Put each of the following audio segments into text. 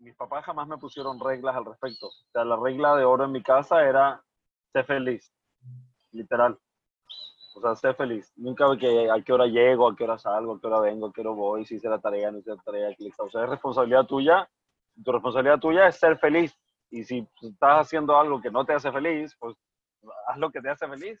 mis papás jamás me pusieron reglas al respecto. O sea, la regla de oro en mi casa era ser feliz, literal. O sea, ser feliz. Nunca que a qué hora llego, a qué hora salgo, a qué hora vengo, a qué hora voy, si hice la tarea, no hice la tarea. O sea, es responsabilidad tuya. Tu responsabilidad tuya es ser feliz. Y si estás haciendo algo que no te hace feliz, pues haz lo que te hace feliz.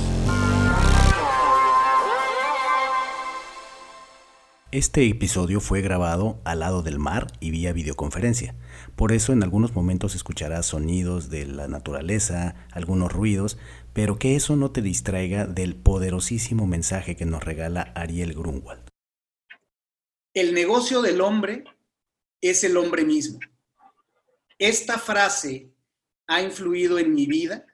Este episodio fue grabado al lado del mar y vía videoconferencia. Por eso en algunos momentos escucharás sonidos de la naturaleza, algunos ruidos, pero que eso no te distraiga del poderosísimo mensaje que nos regala Ariel Grunwald. El negocio del hombre es el hombre mismo. Esta frase ha influido en mi vida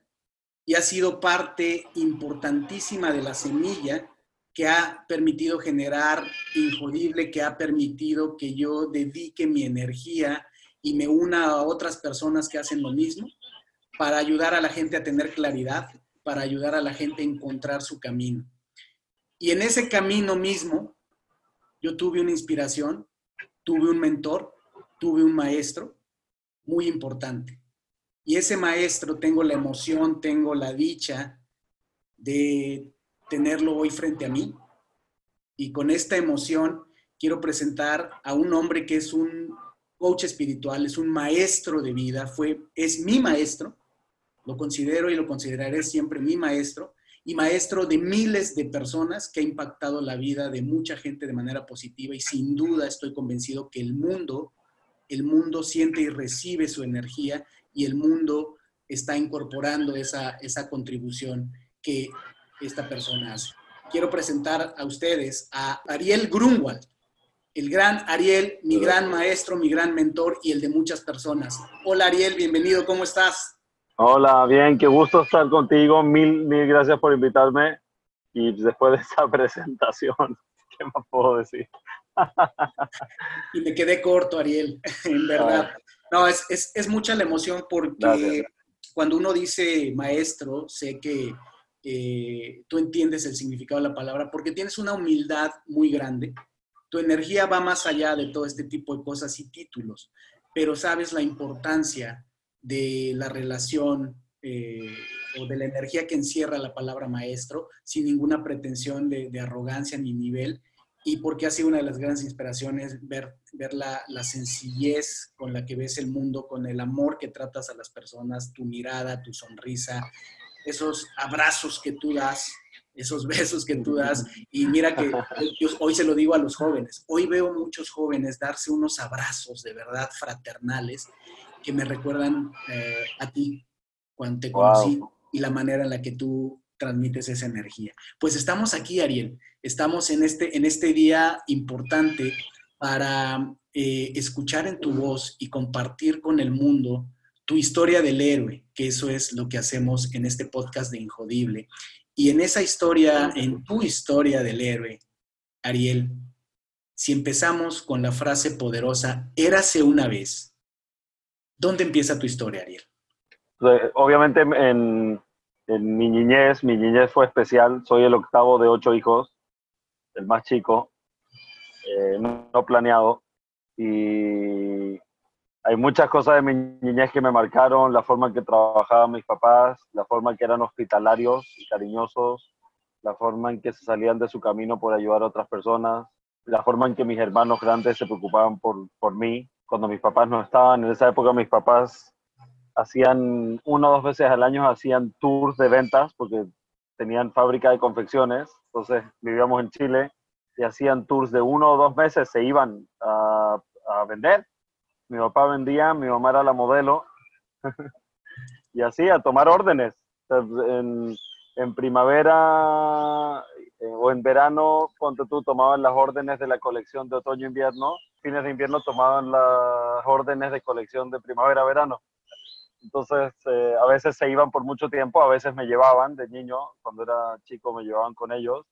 y ha sido parte importantísima de la semilla que ha permitido generar Injodible, que ha permitido que yo dedique mi energía y me una a otras personas que hacen lo mismo para ayudar a la gente a tener claridad, para ayudar a la gente a encontrar su camino. Y en ese camino mismo, yo tuve una inspiración, tuve un mentor, tuve un maestro muy importante. Y ese maestro tengo la emoción, tengo la dicha de tenerlo hoy frente a mí. Y con esta emoción quiero presentar a un hombre que es un coach espiritual, es un maestro de vida, fue, es mi maestro, lo considero y lo consideraré siempre mi maestro y maestro de miles de personas que ha impactado la vida de mucha gente de manera positiva y sin duda estoy convencido que el mundo, el mundo siente y recibe su energía y el mundo está incorporando esa, esa contribución que esta persona hace. Quiero presentar a ustedes a Ariel Grunwald, el gran Ariel, mi gran maestro, mi gran mentor y el de muchas personas. Hola Ariel, bienvenido, ¿cómo estás? Hola, bien, qué gusto estar contigo. Mil, mil gracias por invitarme. Y después de esa presentación, ¿qué más puedo decir? y me quedé corto, Ariel, en verdad. No, es, es, es mucha la emoción porque cuando uno dice maestro, sé que eh, tú entiendes el significado de la palabra, porque tienes una humildad muy grande. Tu energía va más allá de todo este tipo de cosas y títulos, pero sabes la importancia de la relación eh, o de la energía que encierra la palabra maestro, sin ninguna pretensión de, arrogancia ni nivel, y porque ha sido una de las grandes inspiraciones ver, ver la, la, sencillez con la que ves el mundo, con el amor que tratas a las personas, tu mirada, tu sonrisa, esos abrazos que tú das, esos besos que tú das. Y mira que yo hoy se lo digo a los jóvenes, hoy veo muchos jóvenes darse unos abrazos de verdad fraternales que me recuerdan eh, a ti cuando te conocí y la manera en la que tú transmites esa energía. Pues estamos aquí, Ariel, estamos en este, en este día importante para eh, escuchar en tu voz y compartir con el mundo tu historia del héroe, que eso es lo que hacemos en este podcast de Injodible. Y en esa historia, en tu historia del héroe, Ariel, si empezamos con la frase poderosa, érase una vez, ¿dónde empieza tu historia, Ariel? Pues, obviamente en, mi niñez, mi niñez fue especial, soy el octavo de ocho hijos, el más chico, eh, no planeado, y hay muchas cosas de mi niñez que me marcaron, la forma en que trabajaban mis papás, la forma en que eran hospitalarios y cariñosos, la forma en que se salían de su camino por ayudar a otras personas, la forma en que mis hermanos grandes se preocupaban por, por mí cuando mis papás no estaban. En esa época mis papás hacían una o dos veces al año, hacían tours de ventas porque tenían fábrica de confecciones, entonces vivíamos en Chile y hacían tours de uno o dos meses, se iban a, a vender mi papá vendía, mi mamá era la modelo. y así, a tomar órdenes. En, en primavera eh, o en verano, cuando tú tomabas las órdenes de la colección de otoño-invierno, fines de invierno tomaban las órdenes de colección de primavera-verano. Entonces, eh, a veces se iban por mucho tiempo, a veces me llevaban de niño, cuando era chico me llevaban con ellos.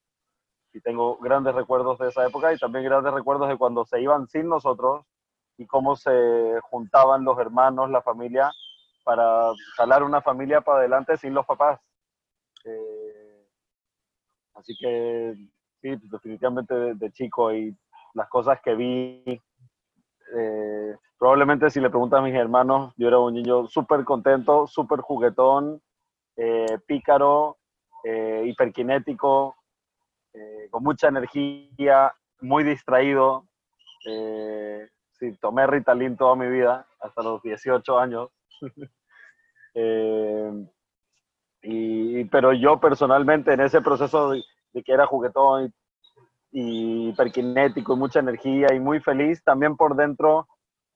Y tengo grandes recuerdos de esa época y también grandes recuerdos de cuando se iban sin nosotros y cómo se juntaban los hermanos, la familia, para jalar una familia para adelante sin los papás. Eh, así que sí, definitivamente de, chico y las cosas que vi, eh, probablemente si le preguntan a mis hermanos, yo era un niño súper contento, súper juguetón, eh, pícaro, hiperkinético, con mucha energía, muy distraído. Sí, tomé Ritalin toda mi vida, hasta los 18 años. y, pero yo personalmente en ese proceso de, que era juguetón y, hiperkinético y mucha energía y muy feliz, también por dentro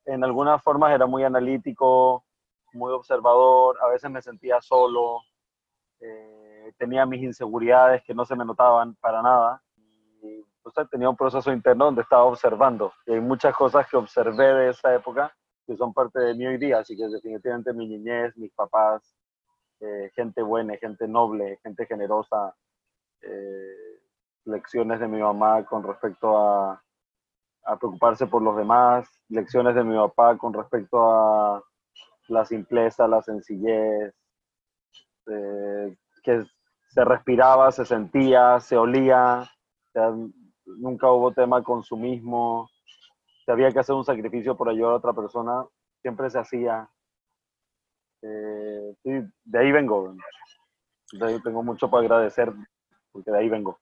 en algunas formas era muy analítico, muy observador, a veces me sentía solo, eh, tenía mis inseguridades que no se me notaban para nada. Y, tenía un proceso interno donde estaba observando. Y hay muchas cosas que observé de esa época que son parte de mí hoy día, así que definitivamente mi niñez, mis papás, eh, gente buena, gente noble, gente generosa, eh, lecciones de mi mamá con respecto a, a, preocuparse por los demás, lecciones de mi papá con respecto a la simpleza, la sencillez, eh, que se respiraba, se sentía, se olía, nunca hubo tema consumismo, si había que hacer un sacrificio por ayudar a otra persona, siempre se hacía. Eh, de ahí vengo. De ahí tengo mucho para agradecer, porque de ahí vengo.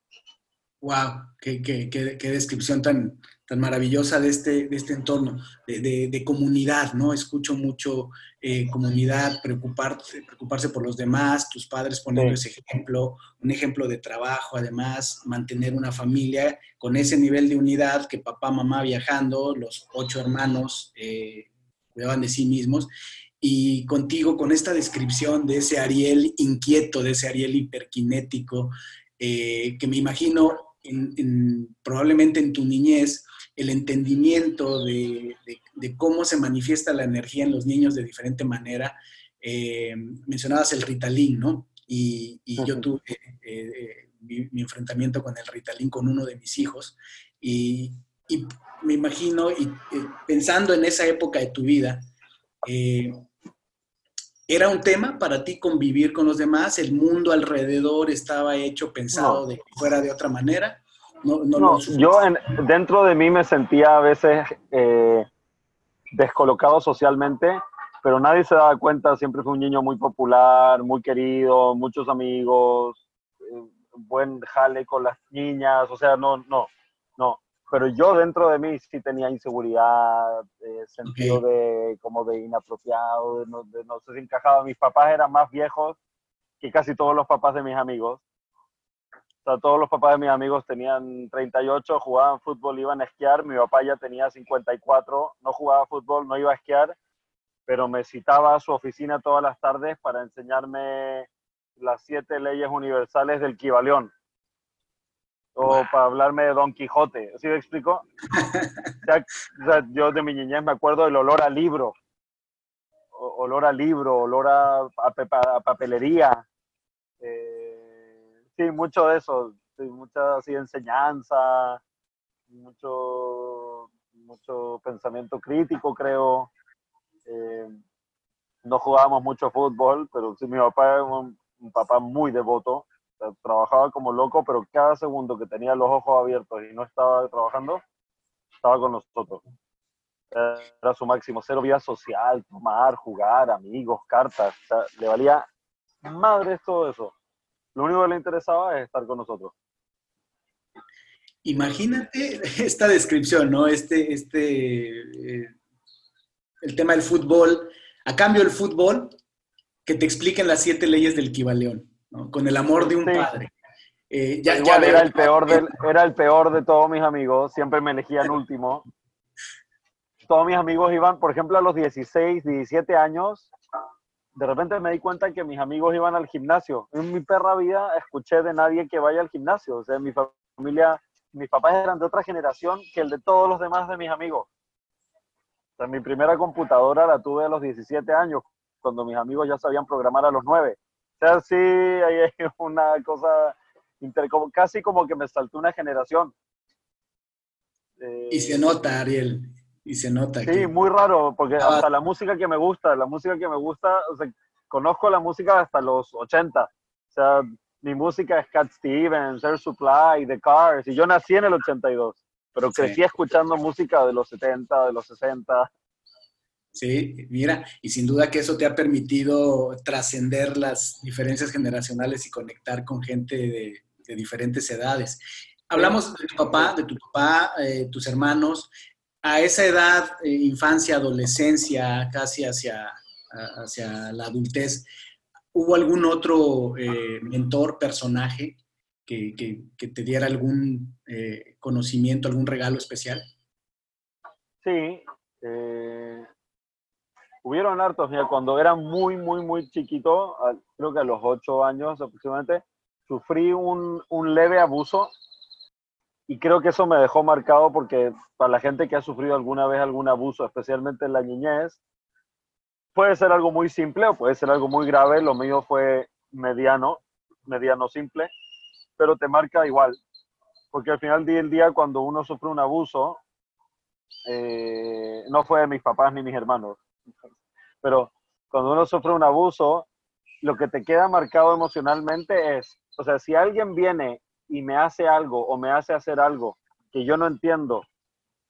Wow, qué, qué, qué, descripción tan, tan maravillosa de este, de este entorno, de, de, comunidad, ¿no? Escucho mucho eh, comunidad, preocuparse, preocuparse por los demás, tus padres poniendo ese ejemplo, un ejemplo de trabajo, además, mantener una familia con ese nivel de unidad que papá, mamá viajando, los ocho hermanos eh, cuidaban de sí mismos y contigo con esta descripción de ese Ariel inquieto, de ese Ariel hiperkinético, eh, que me imagino probablemente en tu niñez, el entendimiento de, cómo se manifiesta la energía en los niños de diferente manera. Eh, mencionabas el Ritalin, ¿no? Y, yo tuve eh, mi, enfrentamiento con el Ritalin con uno de mis hijos y, me imagino, y pensando en esa época de tu vida, ¿Era un tema para ti convivir con los demás? ¿El mundo alrededor estaba hecho, pensado de que fuera de otra manera? No, no, yo dentro de mí me sentía a veces eh, descolocado socialmente, pero nadie se daba cuenta, siempre fui un niño muy popular, muy querido, muchos amigos, eh, buen jale con las niñas, o sea, no, no, no pero yo dentro de mí sí tenía inseguridad, eh, sentido de como de inapropiado, de no, de no sé si encajaba. Mis papás eran más viejos que casi todos los papás de mis amigos. Sea, todos los papás de mis amigos tenían 38, jugaban fútbol, iban a esquiar. Mi papá ya tenía 54, no jugaba fútbol, no iba a esquiar, pero me citaba a su oficina todas las tardes para enseñarme las siete leyes universales del Kibaleón o para hablarme de Don Quijote. ¿Sí me explico? o sea, yo de mi niñez me acuerdo del olor a libro, olor a libro, olor a, papelería. Eh, sí, mucho de eso, mucha así enseñanza, mucho, mucho pensamiento crítico, creo. Eh, no jugábamos mucho fútbol, pero sí, mi papá es un papá muy devoto trabajaba como loco, pero cada segundo que tenía los ojos abiertos y no estaba trabajando, estaba con nosotros. Era su máximo, cero vida social, tomar, jugar, amigos, cartas, le valía madre todo eso. Lo único que le interesaba es estar con nosotros. Imagínate esta descripción, ¿no? Este, este, eh, el tema del fútbol. A cambio del fútbol, que te expliquen las siete leyes del Kibaleón con el amor de un padre. Eh, ya, Igual era, el peor de, era el peor de todos mis amigos, siempre me elegían último. Todos mis amigos iban, por ejemplo, a los 16, 17 años, de repente me di cuenta que mis amigos iban al gimnasio. En mi perra vida escuché de nadie que vaya al gimnasio. O sea, mi familia, mis papás eran de otra generación que el de todos los demás de mis amigos. sea, mi primera computadora la tuve a los 17 años, cuando mis amigos ya sabían programar a los 9. O sea, sí, ahí hay una cosa, casi como que me saltó una generación. y se nota, Ariel, y se nota. Sí, muy raro, porque hasta la música que me gusta, la música que me gusta, o sea, conozco la música hasta los 80. O sea, mi música es Cat Stevens, Air Supply, The Cars, y yo nací en el 82, pero crecí escuchando música de los 70, de los 60. Sí, mira, y sin duda que eso te ha permitido trascender las diferencias generacionales y conectar con gente de, diferentes edades. Hablamos de tu papá, de tu papá, eh, tus hermanos, a esa edad, eh, infancia, adolescencia, casi hacia, hacia la adultez, ¿hubo algún otro eh, mentor, personaje que, te diera algún conocimiento, algún regalo especial? Sí, hubieron hartos, mira, cuando era muy, muy, muy chiquito, creo que a los ocho años aproximadamente, sufrí un, un, leve abuso y creo que eso me dejó marcado porque para la gente que ha sufrido alguna vez algún abuso, especialmente en la niñez, puede ser algo muy simple o puede ser algo muy grave, lo mío fue mediano, mediano simple, pero te marca igual, porque al final del día cuando uno sufre un abuso, eh, no fue de mis papás ni mis hermanos, pero cuando uno sufre un abuso, lo que te queda marcado emocionalmente es, o sea, si alguien viene y me hace algo o me hace hacer algo que yo no entiendo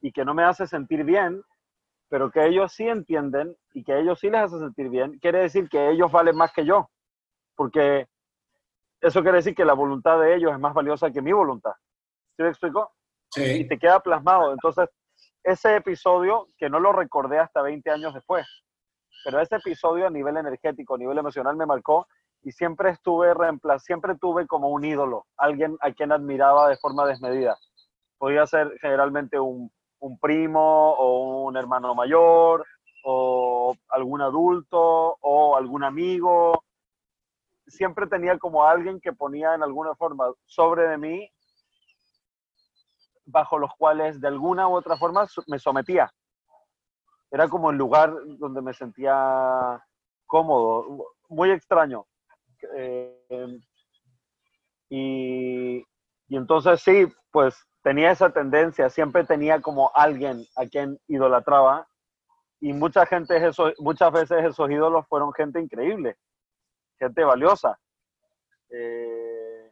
y que no me hace sentir bien, pero que ellos sí entienden y que ellos sí les hace sentir bien, quiere decir que ellos valen más que yo, porque eso quiere decir que la voluntad de ellos es más valiosa que mi voluntad. ¿Sí me explico? Sí. Y te queda plasmado. Entonces, ese episodio, que no lo recordé hasta 20 años después, pero ese episodio a nivel energético, a nivel emocional me marcó y siempre estuve siempre tuve como un ídolo, alguien a quien admiraba de forma desmedida. Podía ser generalmente un, un primo o un hermano mayor o algún adulto o algún amigo. Siempre tenía como alguien que ponía en alguna forma sobre de mí bajo los cuales de alguna u otra forma me sometía era como el lugar donde me sentía cómodo, muy extraño. Eh, y, entonces sí, pues tenía esa tendencia, siempre tenía como alguien a quien idolatraba y mucha gente, eso, muchas veces esos ídolos fueron gente increíble, gente valiosa. Eh,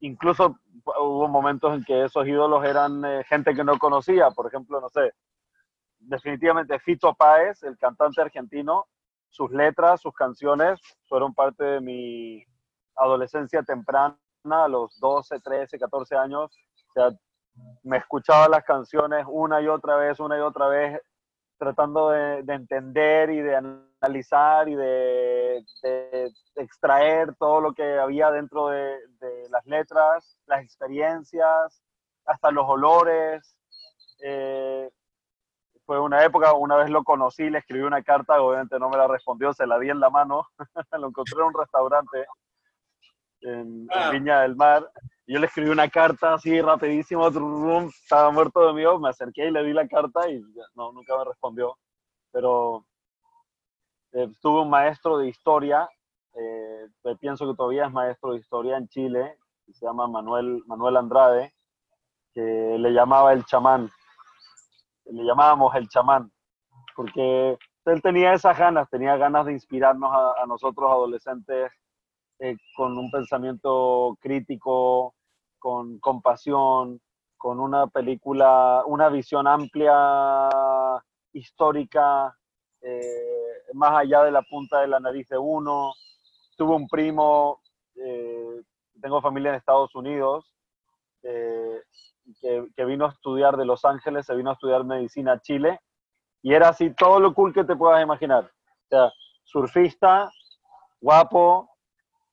incluso hubo momentos en que esos ídolos eran eh, gente que no conocía, por ejemplo, no sé, definitivamente Fito Páez, el cantante argentino, sus letras, sus canciones fueron parte de mi adolescencia temprana, a los 12, 13, 14 años. O sea, me escuchaba las canciones una y otra vez, una y otra vez, tratando de, entender y de analizar y de, extraer todo lo que había dentro de, las letras, las experiencias, hasta los olores. Eh, fue una época, una vez lo conocí, le escribí una carta, obviamente no me la respondió, se la di en la mano, lo encontré en un restaurante en, ah. Viña del Mar, y yo le escribí una carta así rapidísimo, estaba muerto de miedo, me acerqué y le di la carta y no, nunca me respondió, pero eh, tuve un maestro de historia, eh, pienso que todavía es maestro de historia en Chile, se llama Manuel, Manuel Andrade, que le llamaba el chamán le llamábamos el chamán, porque él tenía esas ganas, tenía ganas de inspirarnos a, nosotros adolescentes eh, con un pensamiento crítico, con compasión, con una película, una visión amplia, histórica, eh, más allá de la punta de la nariz de uno. Tuve un primo, eh, tengo familia en Estados Unidos, que, vino a estudiar de Los Ángeles, se vino a estudiar medicina a Chile, y era así todo lo cool que te puedas imaginar. Surfista, guapo,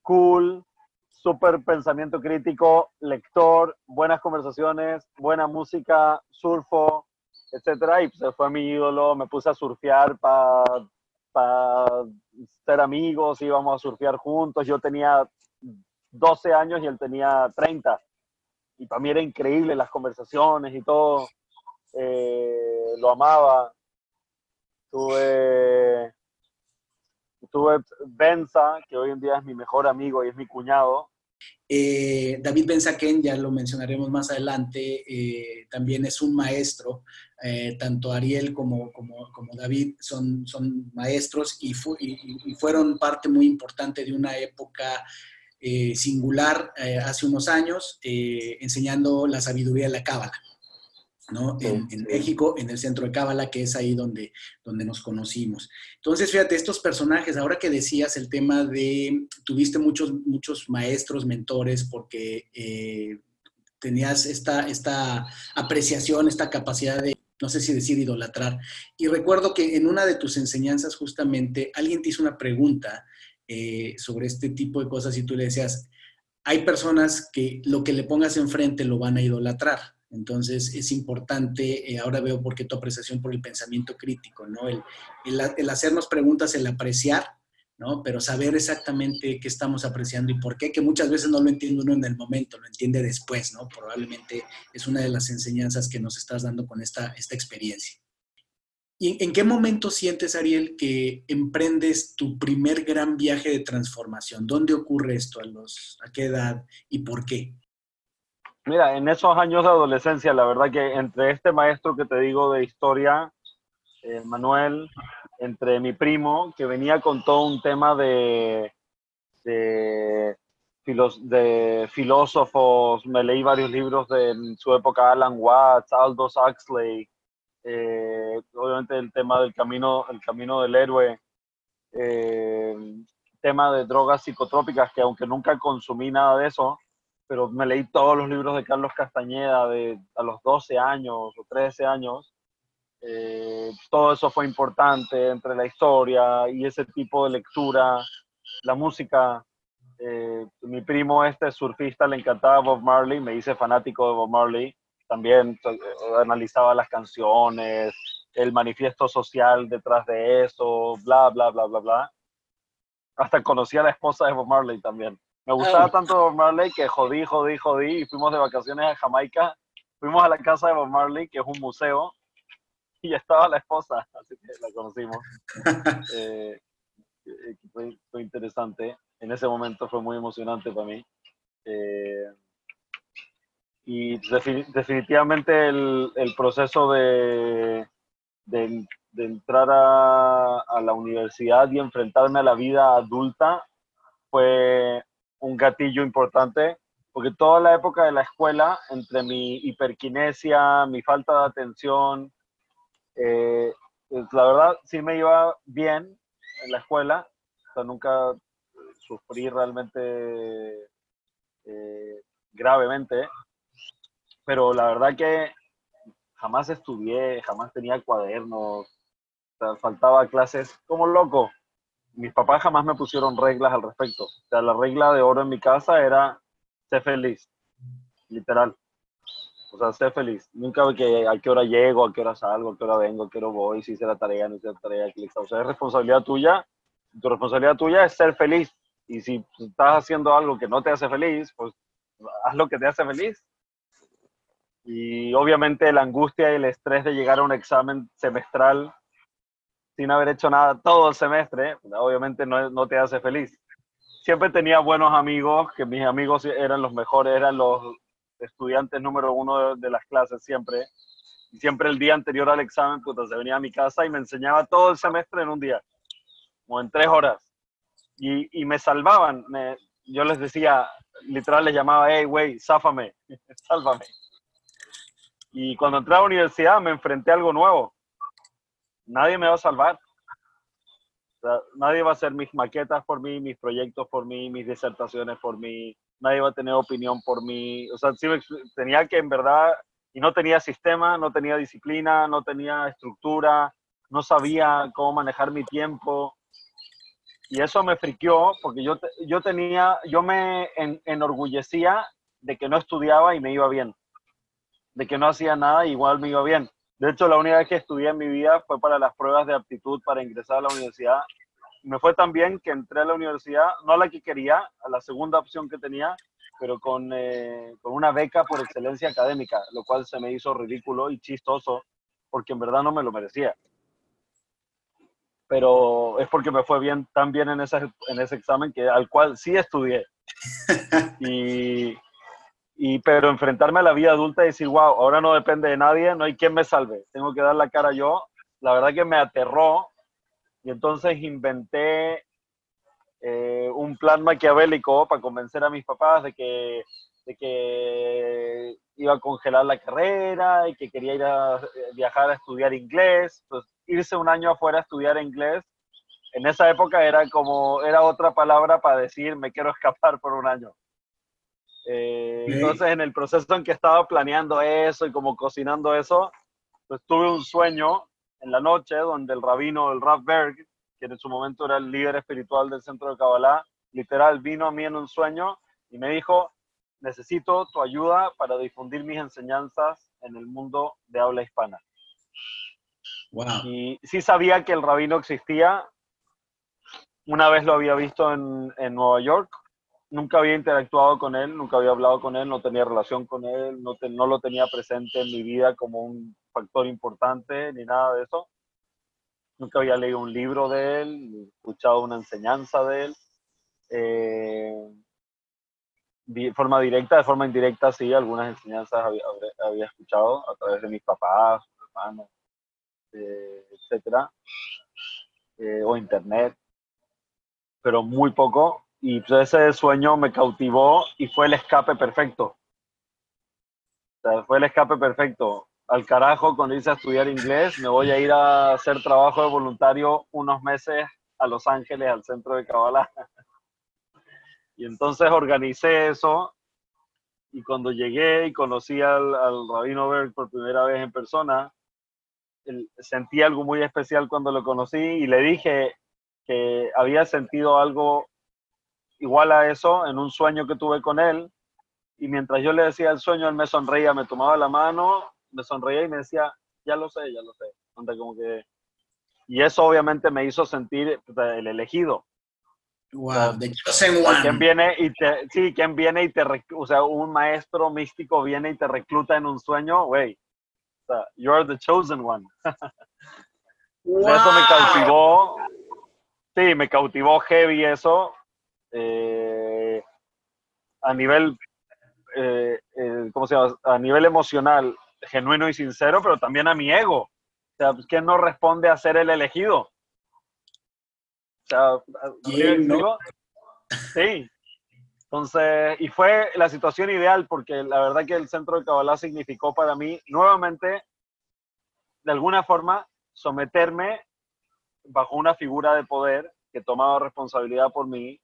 cool, súper pensamiento crítico, lector, buenas conversaciones, buena música, surfo, etcétera, y pues fue mi ídolo, me puse a surfear para ser amigos, íbamos a surfear juntos, yo tenía 12 años y él tenía 30 y para mí era increíble las conversaciones y todo, eh, lo amaba. tuve, tuve Benza, que hoy en día es mi mejor amigo y es mi cuñado. Eh, David Benzaquén, ya lo mencionaremos más adelante, eh, también es un maestro. Eh, tanto Ariel como, como, como, David son, son maestros y, y, fueron parte muy importante de una época singular hace unos años, enseñando la sabiduría de la cábala. ¿no? En, México, en el centro de Cábala, que es ahí donde, donde nos conocimos. Entonces, fíjate, estos personajes, ahora que decías el tema de, tuviste muchos, muchos maestros, mentores, porque eh, tenías esta, esta apreciación, esta capacidad de, no sé si decir idolatrar. Y recuerdo que en una de tus enseñanzas, justamente, alguien te hizo una pregunta eh, sobre este tipo de cosas y tú le decías, hay personas que lo que le pongas enfrente lo van a idolatrar entonces es importante, eh, ahora veo por qué tu apreciación por el pensamiento crítico, ¿no? El, el, hacernos preguntas, el apreciar, ¿no? Pero saber exactamente qué estamos apreciando y por qué, que muchas veces no lo entiende uno en el momento, lo entiende después, ¿no? Probablemente es una de las enseñanzas que nos estás dando con esta, esta experiencia. ¿Y en qué momento sientes, Ariel, que emprendes tu primer gran viaje de transformación? ¿Dónde ocurre esto? ¿A, los, a qué edad y por qué? Mira, en esos años de adolescencia, la verdad que entre este maestro que te digo de historia, eh, Manuel, entre mi primo, que venía con todo un tema de, filósofos, me leí varios libros de su época, Alan Watts, Aldous Huxley, eh, obviamente el tema del camino, el camino del héroe, eh, tema de drogas psicotrópicas, que aunque nunca consumí nada de eso, pero me leí todos los libros de Carlos Castañeda a los 12 años o 13 años. Eh, todo eso fue importante entre la historia y ese tipo de lectura, la música. Eh, mi primo este surfista le encantaba Bob Marley, me hice fanático de Bob Marley. También eh, analizaba las canciones, el manifiesto social detrás de eso, bla, bla, bla, bla, bla. Hasta conocí a la esposa de Bob Marley también. Me gustaba tanto Bob Marley que jodí, jodí, jodí y fuimos de vacaciones a Jamaica. Fuimos a la casa de Bob Marley, que es un museo, y estaba la esposa, así que la conocimos. Eh, fue, interesante. En ese momento fue muy emocionante para mí. Eh, y definitivamente el, el proceso de, de, entrar a, a, la universidad y enfrentarme a la vida adulta fue un gatillo importante, porque toda la época de la escuela, entre mi hiperquinesia, mi falta de atención, eh, pues, la verdad sí me iba bien en la escuela, o nunca sufrí realmente eh, gravemente, pero la verdad que jamás estudié, jamás tenía cuadernos, faltaba clases como loco mis papás jamás me pusieron reglas al respecto. O sea, la regla de oro en mi casa era ser feliz, literal. O sea, ser feliz. Nunca que a qué hora llego, a qué hora salgo, a qué hora vengo, a qué hora voy, si hice la tarea, no hice la tarea. O sea, es responsabilidad tuya. Tu responsabilidad tuya es ser feliz. Y si estás haciendo algo que no te hace feliz, pues haz lo que te hace feliz. Y obviamente la angustia y el estrés de llegar a un examen semestral sin haber hecho nada todo el semestre, obviamente no, no, te hace feliz. Siempre tenía buenos amigos, que mis amigos eran los mejores, eran los estudiantes número uno de, las clases siempre. Y siempre el día anterior al examen, pues se venía a mi casa y me enseñaba todo el semestre en un día, o en tres horas. Y, y me salvaban. Me, yo les decía, literal les llamaba, hey, güey, záfame, sálvame. Y cuando entré a la universidad me enfrenté a algo nuevo nadie me va a salvar. nadie va a hacer mis maquetas por mí, mis proyectos por mí, mis disertaciones por mí. Nadie va a tener opinión por mí. O sea, sí, tenía que en verdad, y no tenía sistema, no tenía disciplina, no tenía estructura, no sabía cómo manejar mi tiempo. Y eso me friqueó porque yo, yo tenía, yo me enorgullecía de que no estudiaba y me iba bien. De que no hacía nada igual me iba bien. De hecho, la única vez que estudié en mi vida fue para las pruebas de aptitud para ingresar a la universidad. Me fue tan bien que entré a la universidad, no a la que quería, a la segunda opción que tenía, pero con, eh, con una beca por excelencia académica, lo cual se me hizo ridículo y chistoso, porque en verdad no me lo merecía. pero es porque me fue bien tan bien en ese, en ese examen que al cual sí estudié. y, y, pero enfrentarme a la vida adulta y decir, wow, ahora no depende de nadie, no hay quien me salve, tengo que dar la cara yo, la verdad que me aterró y entonces inventé eh, un plan maquiavélico para convencer a mis papás de que, de que iba a congelar la carrera y que quería ir a viajar a estudiar inglés. Pues irse un año afuera a estudiar inglés, en esa época era como, era otra palabra para decir me quiero escapar por un año. Eh, entonces en el proceso en que estaba planeando eso y como cocinando eso, pues tuve un sueño en la noche donde el rabino, el Rav Berg, que en su momento era el líder espiritual del centro de Kabbalah, literal vino a mí en un sueño y me dijo, necesito tu ayuda para difundir mis enseñanzas en el mundo de habla hispana. Y sí sabía que el rabino existía. Una vez lo había visto en, en, Nueva York. Nunca había interactuado con él, nunca había hablado con él, no tenía relación con él, no, no lo tenía presente en mi vida como un factor importante ni nada de eso. Nunca había leído un libro de él, ni escuchado una enseñanza de él. Eh, de forma directa, de forma indirecta, sí, algunas enseñanzas había, escuchado a través de mis papás, hermanos, eh, etcétera, eh, o internet, pero muy poco. Y pues ese sueño me cautivó y fue el escape perfecto. fue el escape perfecto. Al carajo, cuando hice a estudiar inglés, me voy a ir a hacer trabajo de voluntario unos meses a Los Ángeles, al centro de Kabbalah. Y entonces organicé eso y cuando llegué y conocí al, al Rabino Berg por primera vez en persona, sentí algo muy especial cuando lo conocí y le dije que había sentido algo igual a eso en un sueño que tuve con él. Y mientras yo le decía el sueño, él me sonreía, me tomaba la mano, me sonreía y me decía, ya lo sé, ya lo sé. Como que... Y eso obviamente me hizo sentir el elegido. Wow, de chosen one. ¿Quién viene y te, sí, quién viene y te, o sea, un maestro místico viene y te recluta en un sueño, güey, you're the chosen one. Eso me cautivó. Sí, me cautivó heavy eso. Eh, a nivel, eh, eh, ¿cómo se llama? A nivel emocional, genuino y sincero, pero también a mi ego. O sea, pues, ¿quién no responde a ser el elegido? O sea, ¿Quién Sí, entonces, y fue la situación ideal porque la verdad que el centro de Kabbalah significó para mí nuevamente, de alguna forma, someterme bajo una figura de poder que tomaba responsabilidad por mí,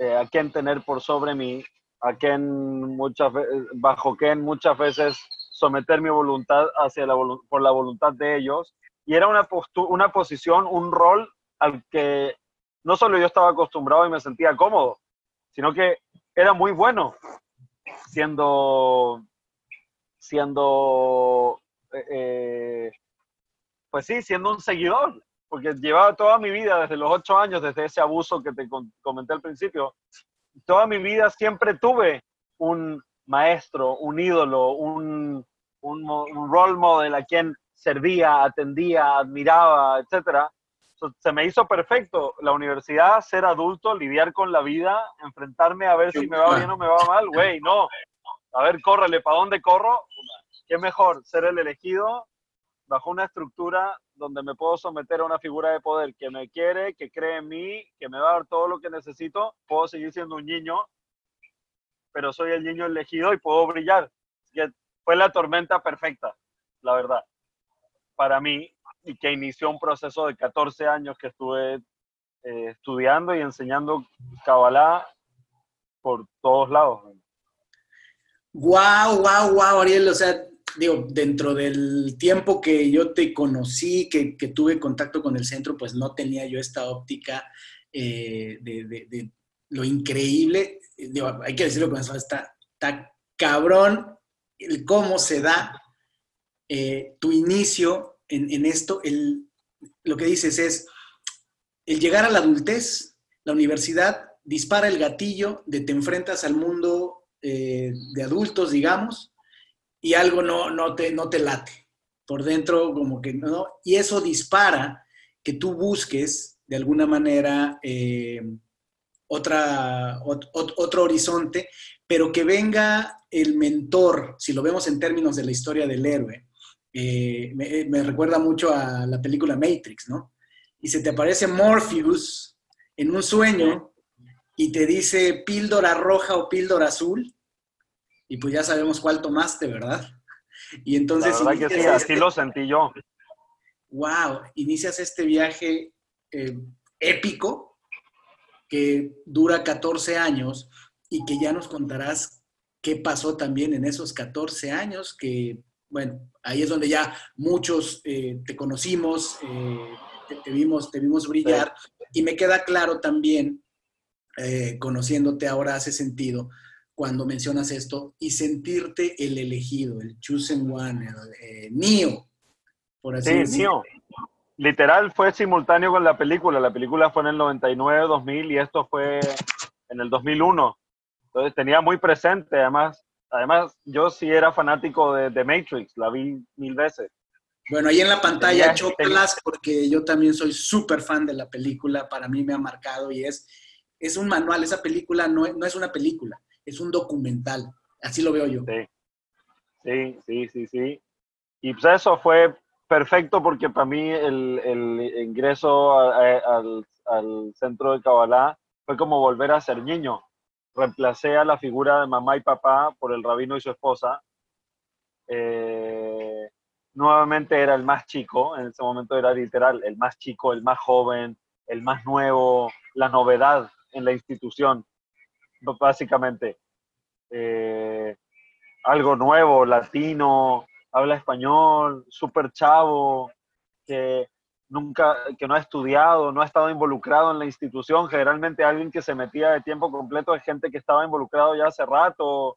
eh, a quien tener por sobre mí, a quien muchas bajo quien muchas veces someter mi voluntad hacia la, por la voluntad de ellos. Y era una, una posición, un rol al que no solo yo estaba acostumbrado y me sentía cómodo, sino que era muy bueno siendo, siendo, eh, eh, pues sí, siendo un seguidor, porque llevaba toda mi vida, desde los ocho años, desde ese abuso que te comenté al principio, toda mi vida siempre tuve un maestro, un ídolo, un, un, un role model a quien servía, atendía, admiraba, etcétera, se me hizo perfecto la universidad, ser adulto, lidiar con la vida, enfrentarme a ver si me va bien o me va mal. Güey, no. A ver, córrele, ¿para dónde corro? ¿Qué mejor? Ser el elegido bajo una estructura donde me puedo someter a una figura de poder que me quiere, que cree en mí, que me va a dar todo lo que necesito. Puedo seguir siendo un niño, pero soy el niño elegido y puedo brillar. fue la tormenta perfecta, la verdad, para mí y que inició un proceso de 14 años que estuve eh, estudiando y enseñando Kabbalah por todos lados. Wow, wow, wow, Ariel. O sea, digo, dentro del tiempo que yo te conocí, que, tuve contacto con el centro, pues no tenía yo esta óptica eh, de, lo increíble. Digo, hay que decirlo con eso, está, está cabrón el cómo se da eh, tu inicio en, esto, el, lo que dices es, el llegar a la adultez, la universidad dispara el gatillo de te enfrentas al mundo eh, de adultos, digamos, y algo no, no, te, no te late. Por dentro como que no, y eso dispara que tú busques de alguna manera eh, otra, otro horizonte, pero que venga el mentor, si lo vemos en términos de la historia del héroe, eh, me, recuerda mucho a la película Matrix, ¿no? Y se te aparece Morpheus en un sueño y te dice píldora roja o píldora azul, y pues ya sabemos cuál tomaste, ¿verdad? Y entonces... La verdad que sí, así lo sentí yo. Wow, inicias este viaje eh, épico que dura 14 años y que ya nos contarás qué pasó también en esos 14 años, que, bueno, ahí es donde ya muchos eh, te conocimos, eh, te, vimos, te vimos brillar, y me queda claro también, conociéndote ahora hace sentido, cuando mencionas esto, y sentirte el elegido, el chosen one, el Neo, por así sí, decirlo. Literal fue simultáneo con la película. La película fue en el 99, 2000 y esto fue en el 2001. Entonces tenía muy presente, además, además yo sí era fanático de, de Matrix, la vi mil veces. Bueno, ahí en la pantalla chócalas porque yo también soy súper fan de la película, para mí me ha marcado y es, es un manual, esa película no, no es una película, es un documental. Así lo veo yo. Sí, sí, sí, sí. Y pues eso fue perfecto porque para mí el, el ingreso al, al, centro de Kabbalah fue como volver a ser niño. Reemplacé a la figura de mamá y papá por el rabino y su esposa. Eh, nuevamente era el más chico, en ese momento era literal, el más chico, el más joven, el más nuevo, la novedad en la institución básicamente. Eh, algo nuevo, latino, habla español, súper chavo, que nunca, que no ha estudiado, no ha estado involucrado en la institución. Generalmente alguien que se metía de tiempo completo es gente que estaba involucrado ya hace rato,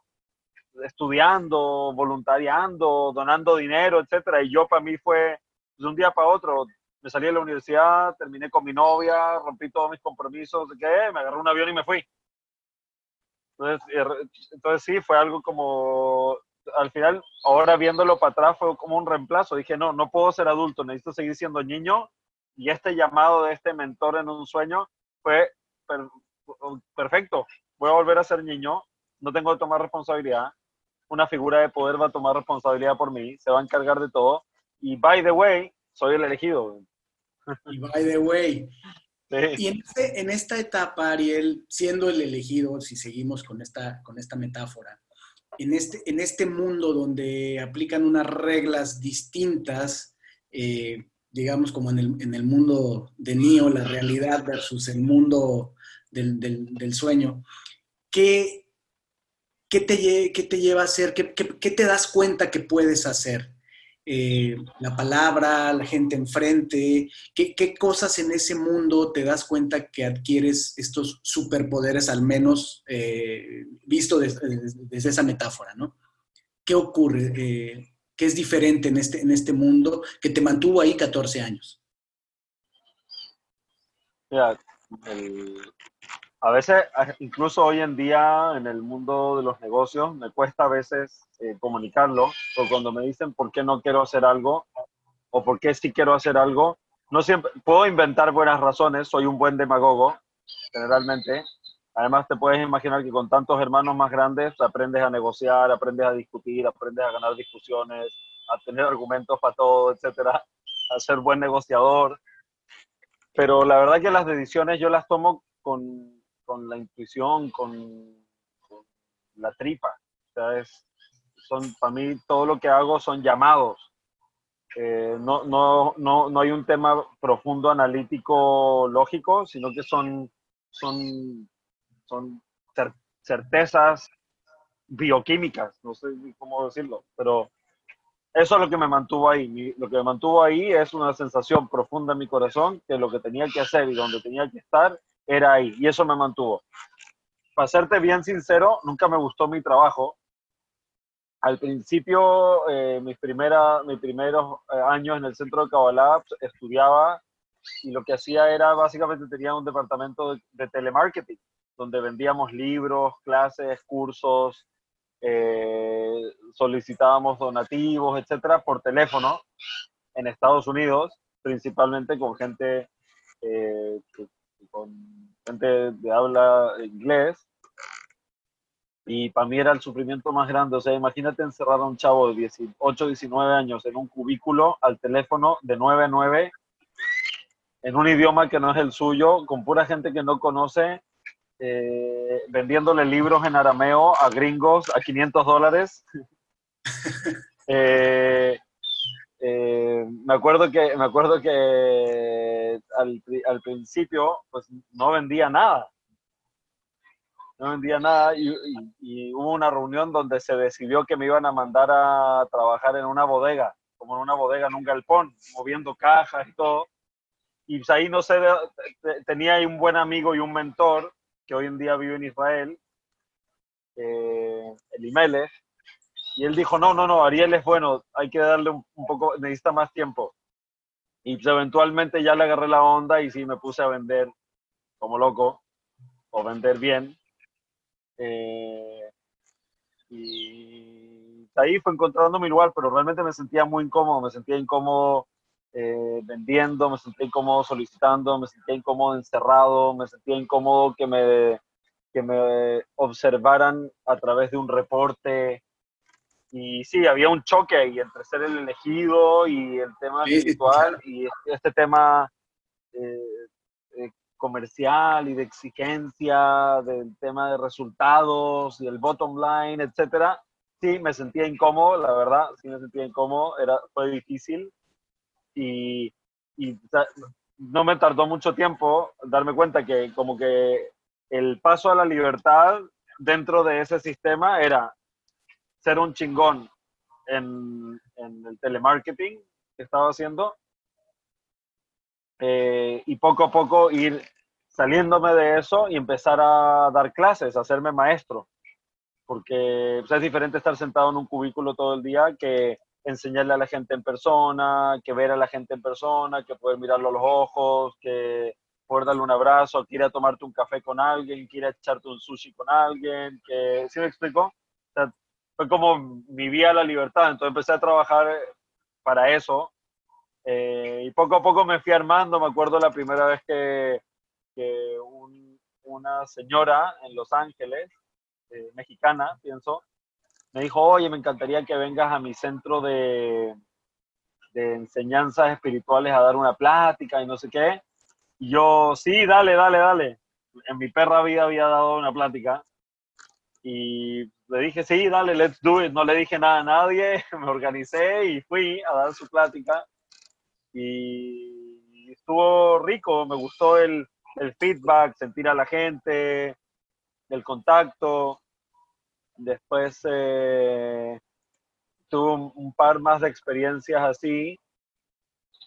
estudiando, voluntariando, donando dinero, etcétera. Y yo para mí fue de un día para otro. Me salí de la universidad, terminé con mi novia, rompí todos mis compromisos, ¿qué? me agarré un avión y me fui. Entonces, entonces sí, fue algo como, al final, ahora viéndolo para atrás, fue como un reemplazo. Dije, no, no puedo ser adulto, necesito seguir siendo niño. Y este llamado de este mentor en un sueño fue perfecto. Voy a volver a ser niño, no tengo que tomar responsabilidad. Una figura de poder va a tomar responsabilidad por mí, se va a encargar de todo. Y by the way, soy el elegido. Y by the way, y en, esta etapa, Ariel, siendo el elegido, si seguimos con esta, con esta metáfora, en este, en este mundo donde aplican unas reglas distintas, eh, digamos como en el, mundo de Neo, la realidad versus el mundo del, sueño, ¿qué, qué, te, te, lleva a hacer? ¿Qué, qué, te das cuenta que puedes hacer? Eh, la palabra, la gente enfrente, ¿qué, ¿qué, cosas en ese mundo te das cuenta que adquieres estos superpoderes, al menos eh, visto desde, esa metáfora, ¿no? ¿Qué ocurre? Eh, ¿Qué es diferente en este, en este mundo que te mantuvo ahí 14 años? A veces, incluso hoy en día en el mundo de los negocios, me cuesta a veces eh, comunicarlo, o cuando me dicen por qué no quiero hacer algo, o por qué sí quiero hacer algo, no siempre, puedo inventar buenas razones, soy un buen demagogo, generalmente. Además, te puedes imaginar que con tantos hermanos más grandes aprendes a negociar, aprendes a discutir, aprendes a ganar discusiones, a tener argumentos para todo, etcétera, a ser buen negociador. Pero la verdad que las decisiones yo las tomo con con la intuición, con, la tripa. son, para mí todo lo que hago son llamados. Eh, no, no, no, no hay un tema profundo analítico lógico, sino que son, son, son certezas bioquímicas, no sé cómo decirlo, pero eso es lo que me mantuvo ahí. lo que me mantuvo ahí es una sensación profunda en mi corazón que lo que tenía que hacer y donde tenía que estar era ahí y eso me mantuvo. Para serte bien sincero, nunca me gustó mi trabajo. Al principio, eh, mis, primera, mis primeros eh, años en el centro de Kabbalah, estudiaba y lo que hacía era básicamente tenía un departamento de, telemarketing, donde vendíamos libros, clases, cursos, eh, solicitábamos donativos, etcétera, por teléfono en Estados Unidos principalmente con gente, eh, con gente de habla inglés. Y para mí era el sufrimiento más grande. O sea, imagínate encerrar a un chavo de 18, 19 años en un cubículo al teléfono de 9 a 9 en un idioma que no es el suyo, con pura gente que no conoce, eh, vendiéndole libros en arameo a gringos a 500 dólares. Eh, eh, me acuerdo que, me acuerdo que al, al, principio pues no vendía nada. No vendía nada y, y, hubo una reunión donde se decidió que me iban a mandar a trabajar en una bodega, como en una bodega en un galpón, moviendo cajas y todo. Y pues ahí no sé, tenía ahí un buen amigo y un mentor que hoy en día vive en Israel, eh, Elimelech, y él dijo, no, no, no, Ariel es bueno, hay que darle un, poco, necesita más tiempo. Y pues eventualmente ya le agarré la onda y sí me puse a vender como loco, o vender bien. Eh, y ahí fue encontrando mi lugar, pero realmente me sentía muy incómodo, me sentía incómodo eh, vendiendo, me sentía incómodo solicitando, me sentía incómodo encerrado, me sentía incómodo que me, que me observaran a través de un reporte. Y sí, había un choque ahí entre ser el elegido y el tema espiritual y este tema eh, eh, comercial y de exigencia, del tema de resultados y el bottom line, etcétera. Sí, me sentía incómodo, la verdad, sí me sentía incómodo, era, fue difícil, y, no me tardó mucho tiempo darme cuenta que como que el paso a la libertad dentro de ese sistema era ser un chingón en, el telemarketing que estaba haciendo eh, y poco a poco ir saliéndome de eso y empezar a dar clases, a hacerme maestro. Porque pues, es diferente estar sentado en un cubículo todo el día que enseñarle a la gente en persona, que ver a la gente en persona, que poder mirarlo a los ojos, que poder darle un abrazo, que ir a tomarte un café con alguien, que ir a echarte un sushi con alguien, que, ¿sí me explico? Fue como vivía la libertad, entonces empecé a trabajar para eso eh, y poco a poco me fui armando, me acuerdo la primera vez que, que una señora en Los Ángeles, eh, mexicana, pienso, me dijo, oye, me encantaría que vengas a mi centro de, de enseñanzas espirituales a dar una plática y no sé qué. Y yo, sí, dale, dale, dale. En mi perra vida había dado una plática. Y le dije, sí, dale, let's do it. No le dije nada a nadie, me organicé y fui a dar su plática. Y estuvo rico, me gustó el, el feedback, sentir a la gente, el contacto. Después eh, tuve un, par más de experiencias así.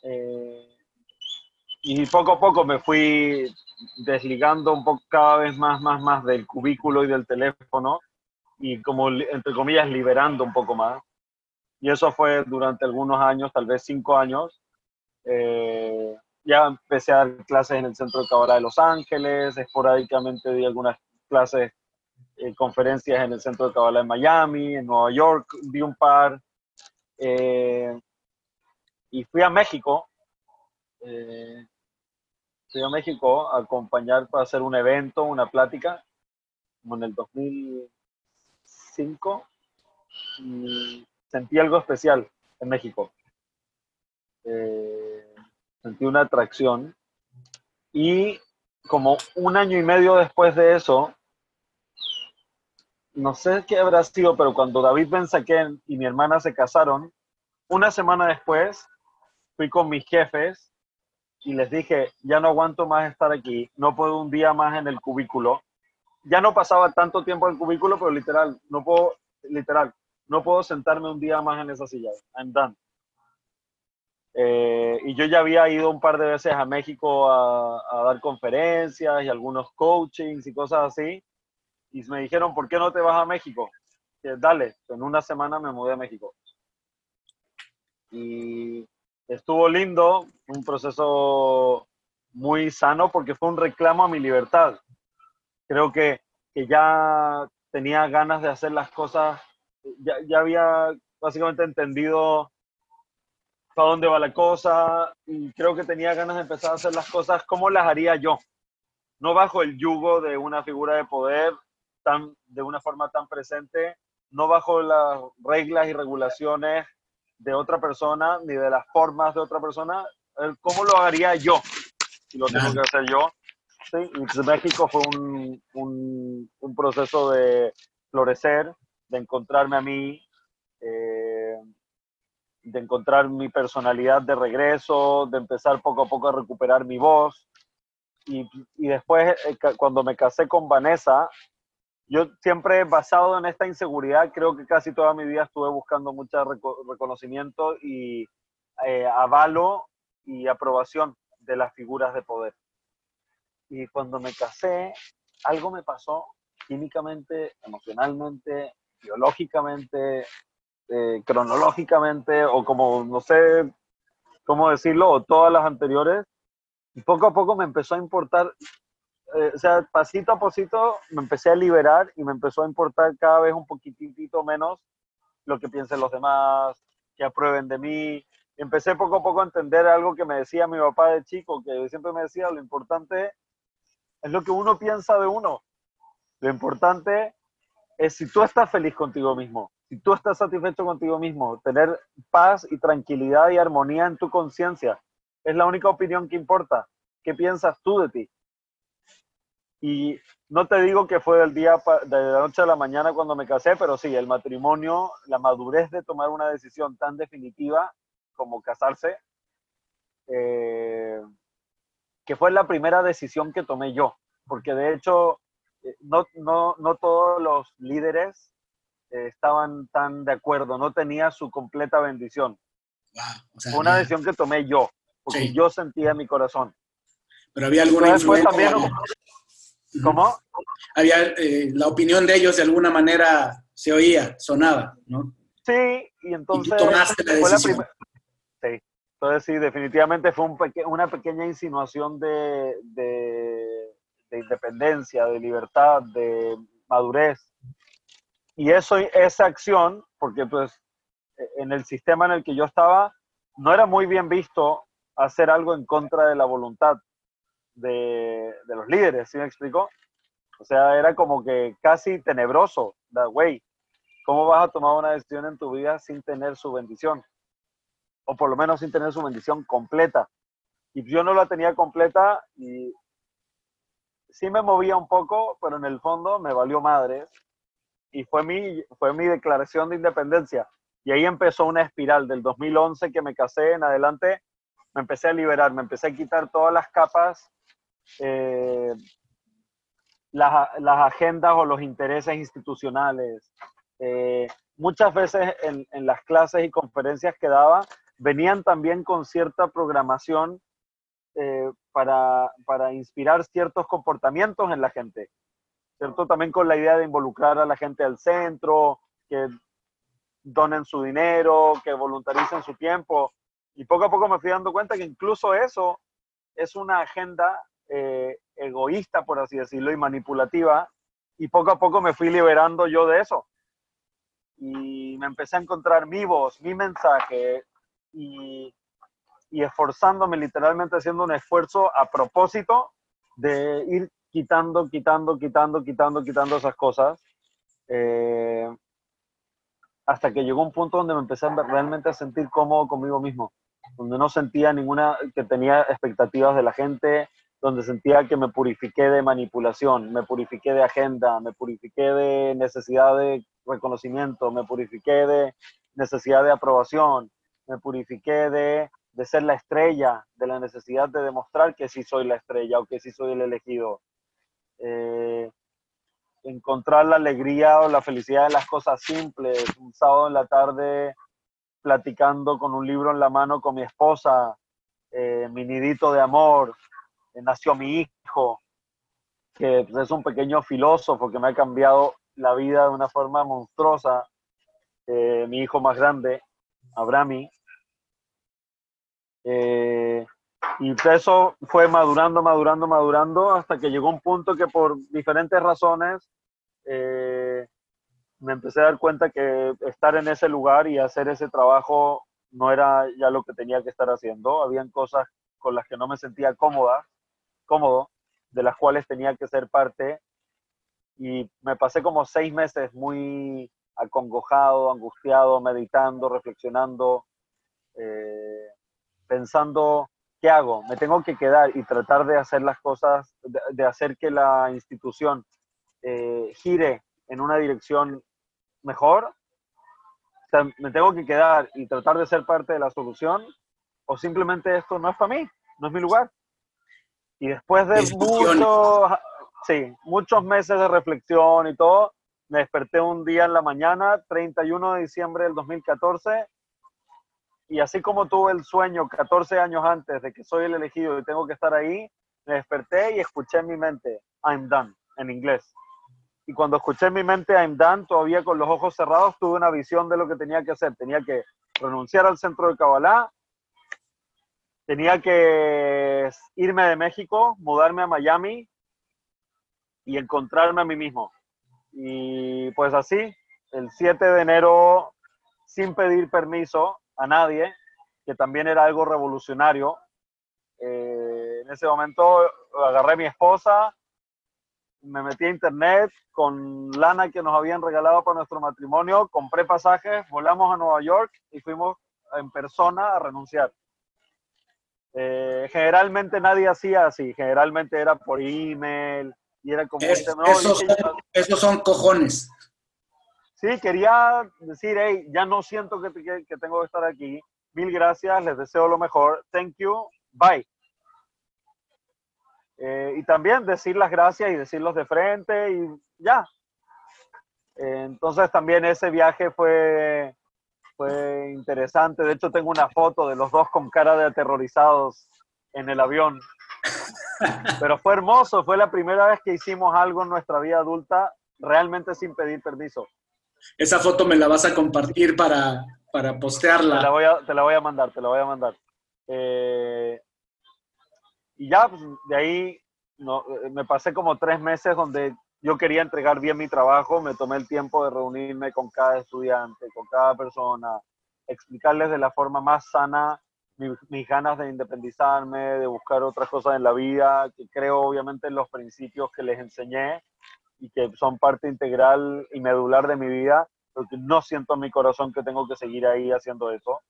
Eh, y poco a poco me fui desligando un poco cada vez más, más, más del cubículo y del teléfono y como, entre comillas, liberando un poco más. Y eso fue durante algunos años, tal vez cinco años. Eh, ya empecé a dar clases en el Centro de Cabra de Los Ángeles, esporádicamente di algunas clases eh, conferencias en el Centro de Kabbalah en Miami, en Nueva York, vi un par. Eh, y fui a México. Eh, fui a México a acompañar para hacer un evento, una plática, como en el 2005. Y sentí algo especial en México. sentí una atracción. Y como un año y medio después de eso, no sé qué habrá sido, pero cuando David Ben y mi hermana se casaron, una semana después fui con mis jefes y les dije, ya no aguanto más estar aquí, no puedo un día más en el cubículo. Ya no pasaba tanto tiempo en el cubículo, pero literal, no puedo, literal, no puedo sentarme un día más en esa silla. I'm done. Eh, y yo ya había ido un par de veces a México a, a dar conferencias y algunos coachings y cosas así y me dijeron, ¿por qué no te vas a México? Dale, en una semana me mudé a México. Y estuvo lindo, un proceso muy sano porque fue un reclamo a mi libertad. Creo que, que ya tenía ganas de hacer las cosas, ya, ya había básicamente entendido para dónde va la cosa y creo que tenía ganas de empezar a hacer las cosas como las haría yo, no bajo el yugo de una figura de poder tan, de una forma tan presente, no bajo las reglas y regulaciones de otra persona ni de las formas de otra persona, cómo lo haría yo, si lo tengo que hacer yo. Sí, y México fue un, un, un proceso de florecer, de encontrarme a mí, eh, de encontrar mi personalidad de regreso, de empezar poco a poco a recuperar mi voz. Y, y después, eh, cuando me casé con Vanessa, yo siempre basado en esta inseguridad, creo que casi toda mi vida estuve buscando mucho reconocimiento y eh, avalo y aprobación de las figuras de poder. Y cuando me casé, algo me pasó químicamente, emocionalmente, biológicamente, eh, cronológicamente, o como, no sé cómo decirlo, o todas las anteriores. Y poco a poco me empezó a importar, eh, o sea, pasito a pasito me empecé a liberar y me empezó a importar cada vez un poquitito menos lo que piensen los demás, que aprueben de mí. empecé poco a poco a entender algo que me decía mi papá de chico, que siempre me decía, lo importante es lo que uno piensa de uno. Lo importante es si tú estás feliz contigo mismo, si tú estás satisfecho contigo mismo, tener paz y tranquilidad y armonía en tu conciencia, es la única opinión que importa. ¿Qué piensas tú de ti? Y no te digo que fue del día, de la noche a la mañana cuando me casé, pero sí, el matrimonio, la madurez de tomar una decisión tan definitiva como casarse, eh, que fue la primera decisión que tomé yo, porque de hecho eh, no, no, no todos los líderes eh, estaban tan de acuerdo, no tenía su completa bendición. Fue una decisión que tomé yo, porque yo sentía en mi corazón. Pero había alguna influencia. También, ¿Cómo? Había eh, la opinión de ellos de alguna manera se oía, sonaba, ¿no? Sí, y entonces. Y tomaste la decisión. Entonces sí, definitivamente fue un una pequeña insinuación de, de, de independencia, de libertad, de madurez y eso, esa acción, porque pues en el sistema en el que yo estaba, no era muy bien visto hacer algo en contra de la voluntad de, los líderes, ¿sí me explico? O sea, era como que casi tenebroso, da güey, ¿cómo vas a tomar una decisión en tu vida sin tener su bendición? O por lo menos sin tener su bendición completa. Y yo no la tenía completa y sí me movía un poco, pero en el fondo me valió madres y fue mi, fue mi declaración de independencia. Y ahí empezó una espiral del 2011 que me casé en adelante, me empecé a liberar, me empecé a quitar todas las capas, eh, las, las, agendas o los intereses institucionales. Eh, muchas veces en, en, las clases y conferencias que daba, venían también con cierta programación eh, para, para inspirar ciertos comportamientos en la gente. ¿cierto? También con la idea de involucrar a la gente al centro, que donen su dinero, que voluntaricen su tiempo. Y poco a poco me fui dando cuenta que incluso eso es una agenda eh, egoísta, por así decirlo, y manipulativa. Y poco a poco me fui liberando yo de eso. Y me empecé a encontrar mi voz, mi mensaje, y, esforzándome, literalmente haciendo un esfuerzo a propósito de ir quitando, quitando, quitando, quitando, quitando esas cosas. Eh, hasta que llegó un punto donde me empecé realmente a sentir cómodo conmigo mismo, donde no sentía ninguna, que tenía expectativas de la gente, donde sentía que me purifiqué de manipulación, me purifiqué de agenda, me purifiqué de necesidad de reconocimiento, me purifiqué de necesidad de aprobación, me purifiqué de, de ser la estrella, de la necesidad de demostrar que sí soy la estrella o que sí soy el elegido, eh, encontrar la alegría o la felicidad en las cosas simples. Un sábado en la tarde platicando con un libro en la mano con mi esposa, eh, mi nidito de amor, eh, nació mi hijo, que es un pequeño filósofo que me ha cambiado la vida de una forma monstruosa, mi hijo más grande, Abrami. Y eso fue madurando, madurando, madurando, hasta que llegó un punto que por diferentes razones eh, me empecé a dar cuenta que estar en ese lugar y hacer ese trabajo no era ya lo que tenía que estar haciendo. Habían cosas con las que no me sentía cómoda, cómodo, de las cuales tenía que ser parte. Y me pasé como seis meses muy acongojado, angustiado, meditando, reflexionando, eh, pensando, ¿qué hago? ¿Me tengo que quedar y tratar de hacer las cosas, de, hacer que la institución eh, gire en una dirección mejor? ¿Me tengo que quedar y tratar de ser parte de la solución? ¿O simplemente esto no es para mí? ¿No es mi lugar? Y después de muchos, sí, muchos meses de reflexión y todo, me desperté un día en la mañana, 31 de diciembre del 2014, y así como tuve el sueño 14 años antes de que soy el elegido y tengo que estar ahí, me desperté y escuché en mi mente, I'm done, en inglés. Y cuando escuché en mi mente, I'm done, todavía con los ojos cerrados, tuve una visión de lo que tenía que hacer. Tenía que renunciar al centro de Kabbalah, tenía que irme de México, mudarme a Miami y encontrarme a mí mismo. Y pues así, el 7 de enero, sin pedir permiso a nadie, que también era algo revolucionario, eh, en ese momento agarré a mi esposa, me metí a internet con lana que nos habían regalado para nuestro matrimonio, compré pasajes, volamos a Nueva York y fuimos en persona a renunciar. Eh, generalmente nadie hacía así, generalmente era por email, y era como... esos, son, cojones. Sí, quería decir, hey, ya no siento que, que, tengo que estar aquí. Mil gracias, les deseo lo mejor. Thank you, bye. Eh, y también decir las gracias y decirlos de frente y ya. Eh, entonces también ese viaje fue, fue interesante. De hecho, tengo una foto de los dos con cara de aterrorizados en el avión. Pero fue hermoso, fue la primera vez que hicimos algo en nuestra vida adulta realmente sin pedir permiso. Esa foto me la vas a compartir para, para postearla. Te la, voy a, te la voy a mandar, te la voy a mandar. Eh, y ya, pues, de ahí no, me pasé como tres meses donde yo quería entregar bien mi trabajo, me tomé el tiempo de reunirme con cada estudiante, con cada persona, explicarles de la forma más sana mis, ganas de independizarme, de buscar otras cosas en la vida, que creo obviamente en los principios que les enseñé y que son parte integral y medular de mi vida, porque no siento en mi corazón que tengo que seguir ahí haciendo eso.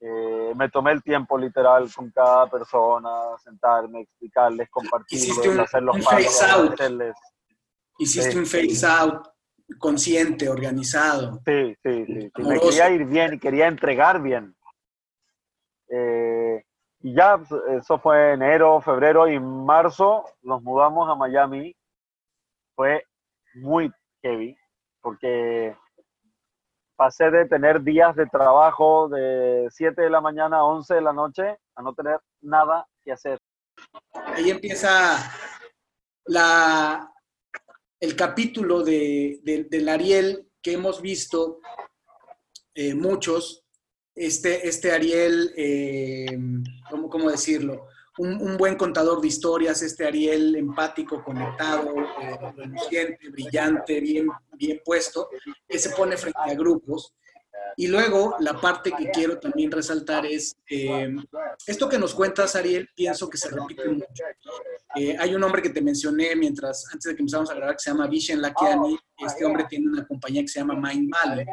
Eh, me tomé el tiempo literal con cada persona, sentarme, explicarles, compartirles, hacer los out. Hiciste un face out consciente, organizado. Sí, sí, sí. Me quería ir bien y quería entregar bien. Eh, y ya, pues, eso fue enero, febrero y marzo, nos mudamos a Miami. Fue muy heavy, porque pasé de tener días de trabajo de 7 de la mañana a 11 de la noche a no tener nada que hacer. Ahí empieza la, el capítulo de, del Ariel que hemos visto eh, muchos, este, este Ariel, eh, ¿cómo, decirlo? Un, buen contador de historias, este Ariel empático, conectado, eh, brillante, bien, bien puesto, que se pone frente a grupos. Y luego la parte que quiero también resaltar es, eh, esto que nos cuentas, Ariel, pienso que se repite mucho. Eh, hay un hombre que te mencioné mientras, antes de que empezamos a grabar, que se llama Vishen Lakiani. Este hombre tiene una compañía que se llama Mind Valley